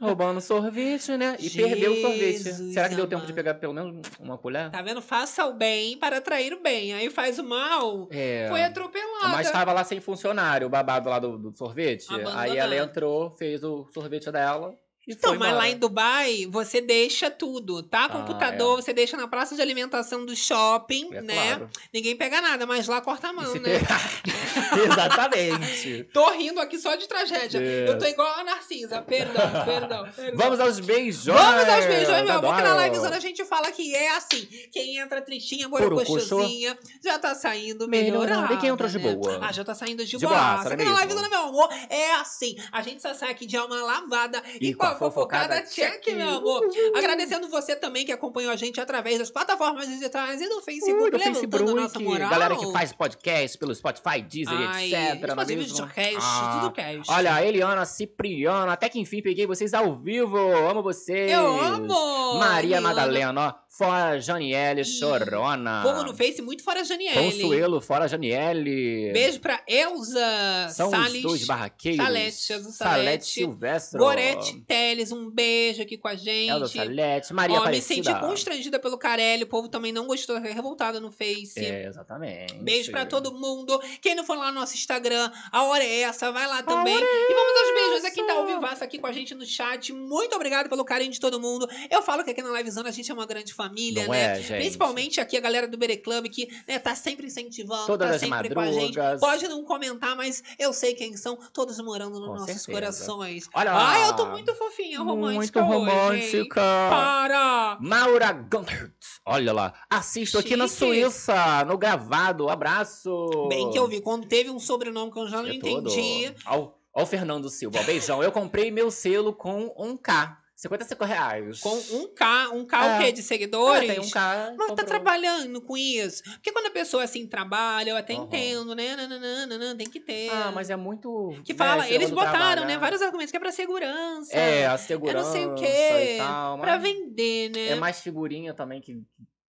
Roubando sorvete, né? E perdeu o sorvete. Jesus Será que deu tempo de pegar pelo menos uma colher? Tá vendo? Faça o bem para atrair o bem. Aí faz o mal. É. Foi atropelada. Mas tava lá sem funcionário, o babado lá do, do sorvete. Abandonado. Aí ela entrou, fez o sorvete dela E foi mas lá em Dubai, você deixa tudo, tá? Computador, você deixa na praça de alimentação do shopping, É né? claro. Ninguém pega nada, mas lá corta a mão, né? Exatamente. Tô rindo aqui só de tragédia. É. Eu tô igual a Narcisa. Perdão, perdão, perdão. Vamos aos beijos. Vamos aos beijões, meu amor, que na livezona a gente fala que é assim. Quem entra tristinha, Purucuxô. borocochosinha, já tá saindo Melhorando. E quem entrou de boa? Ah, já tá saindo de, De boa. boaça, Só não que é na livezona, meu amor, é assim. A gente só sai aqui de alma lavada e, E com a fofocada check, meu amor. Agradecendo você também que acompanhou a gente através das plataformas digitais e do Facebook, Ui, do levantando Facebook, nossa moral. galera que faz podcast pelo Spotify, Deezer, Ai, etc. é inclusive mesmo? videocast, Ah, tudo cast. Olha, Eliana Cipriano, até que enfim peguei vocês ao vivo. Amo vocês. Eu amo! Maria Eliana. Madalena, ó. Fora Janiele, chorona. Povo no Face muito fora Janiele. Consuelo, fora Janiele. Beijo pra Elza São Salles. os dois barraqueiros. Salete, Salete Salete. Silvestre. Gorete Teles, um beijo aqui com a gente. Elza Salete. Maria Ó, me senti constrangida pelo Carelli. O povo também não gostou, tá revoltada no Face. É, exatamente. Beijo pra todo mundo. Quem não for lá no nosso Instagram, a hora é essa, vai lá também. E vamos aos beijos a quem tá ao vivaço aqui com a gente no chat. Muito obrigado pelo carinho de todo mundo. Eu falo que aqui na Livezona a gente é uma grande família, Não né? é, gente? Principalmente aqui a galera do Bere Club, que né, tá sempre incentivando, Todas tá as sempre com a gente. madrugas. Pode não comentar, mas eu sei quem são, todos morando nos Com nossos certeza. corações. Olha lá. Ai, eu tô muito fofinha, romântica Muito hoje, romântica. Para! Maura Guntert. Olha lá. Assisto aqui na Chique. Suíça, no gravado. Abraço. Bem que eu vi, quando teve um sobrenome que eu já não É entendi. Ó o Fernando Silva. Beijão. Eu comprei meu selo com 1K. 55 reais. Com um K, um K o É. quê? De seguidores? É, tem um K. Mas tá comprou. trabalhando com isso? Porque quando a pessoa assim trabalha, eu até Aham. entendo, né? Nananana, tem que ter. Ah, mas é muito. Que né, fala, eles botaram, trabalhar. né? Vários argumentos que é pra segurança. É, a é segurança não sei o quê. tal. Pra vender, né? É mais figurinha também que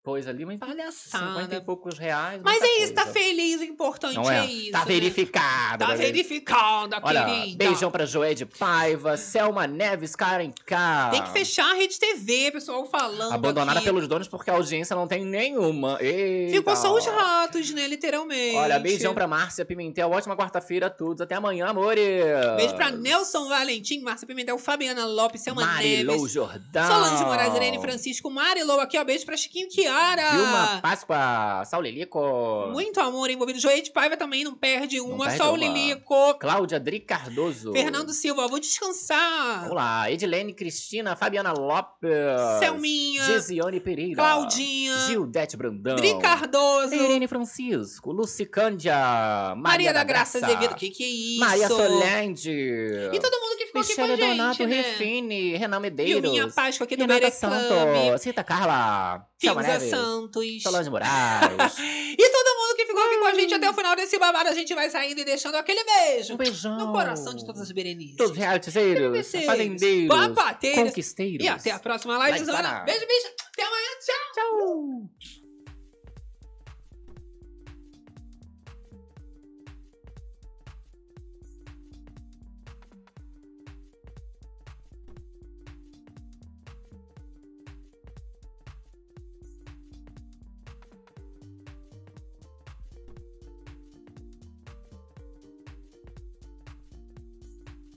coisa ali, mas 50 e Palhaçada. poucos reais. Mas é isso, tá coisa. feliz, o importante Não é? é? isso. Tá verificado. Tá né? verificada, Olha, querida. beijão pra Joé de Paiva, Selma Neves, Karen K. Tem que fechar a rede TV, pessoal falando. Abandonada aqui. pelos donos porque a audiência não tem nenhuma. Eita. Ficou só os ratos, né? Literalmente. Olha, beijão pra Márcia Pimentel. Ótima quarta-feira a todos. Até amanhã, amores. Beijo pra Nelson Valentim, Márcia Pimentel, Fabiana Lopes, Selma Marilou Neves. Jordão. Solange Moraes, Irene Francisco, Marilou aqui, ó. Beijo pra Chiquinho Chiara. Vilma Páscoa, Saulelico. Muito amor envolvido. Joey de Paiva também não perde uma. perde Só o uma. Lilico. Cláudia Dri Cardoso. Fernando Silva, vou descansar. Vamos lá. Edilene Cristina, Fabiana Lopes. Selminha. Gesiane Pereira. Claudinha. Gildete Brandão. Dri Cardoso. Irene Francisco. Lucicândia. Maria, Maria da Graça Azevedo. Que que é isso? Maria Solange. E todo mundo que ficou aqui Michele com a gente, Donato, né? Refine, Renan E Medeiros. Minha Páscoa aqui do Renata. Santos, Rita Carla, Neves, Santos. Solange Moraes. E todo mundo que ficou aqui com a gente até o final desse babado, a gente vai saindo e deixando aquele beijo. um beijão. No coração de todas as berenices. Todos os realitizeiros, fazendeiros, papateiros. conquisteiros. E até a próxima live. Para. Beijo, beijo. Até amanhã. Tchau. Tchau.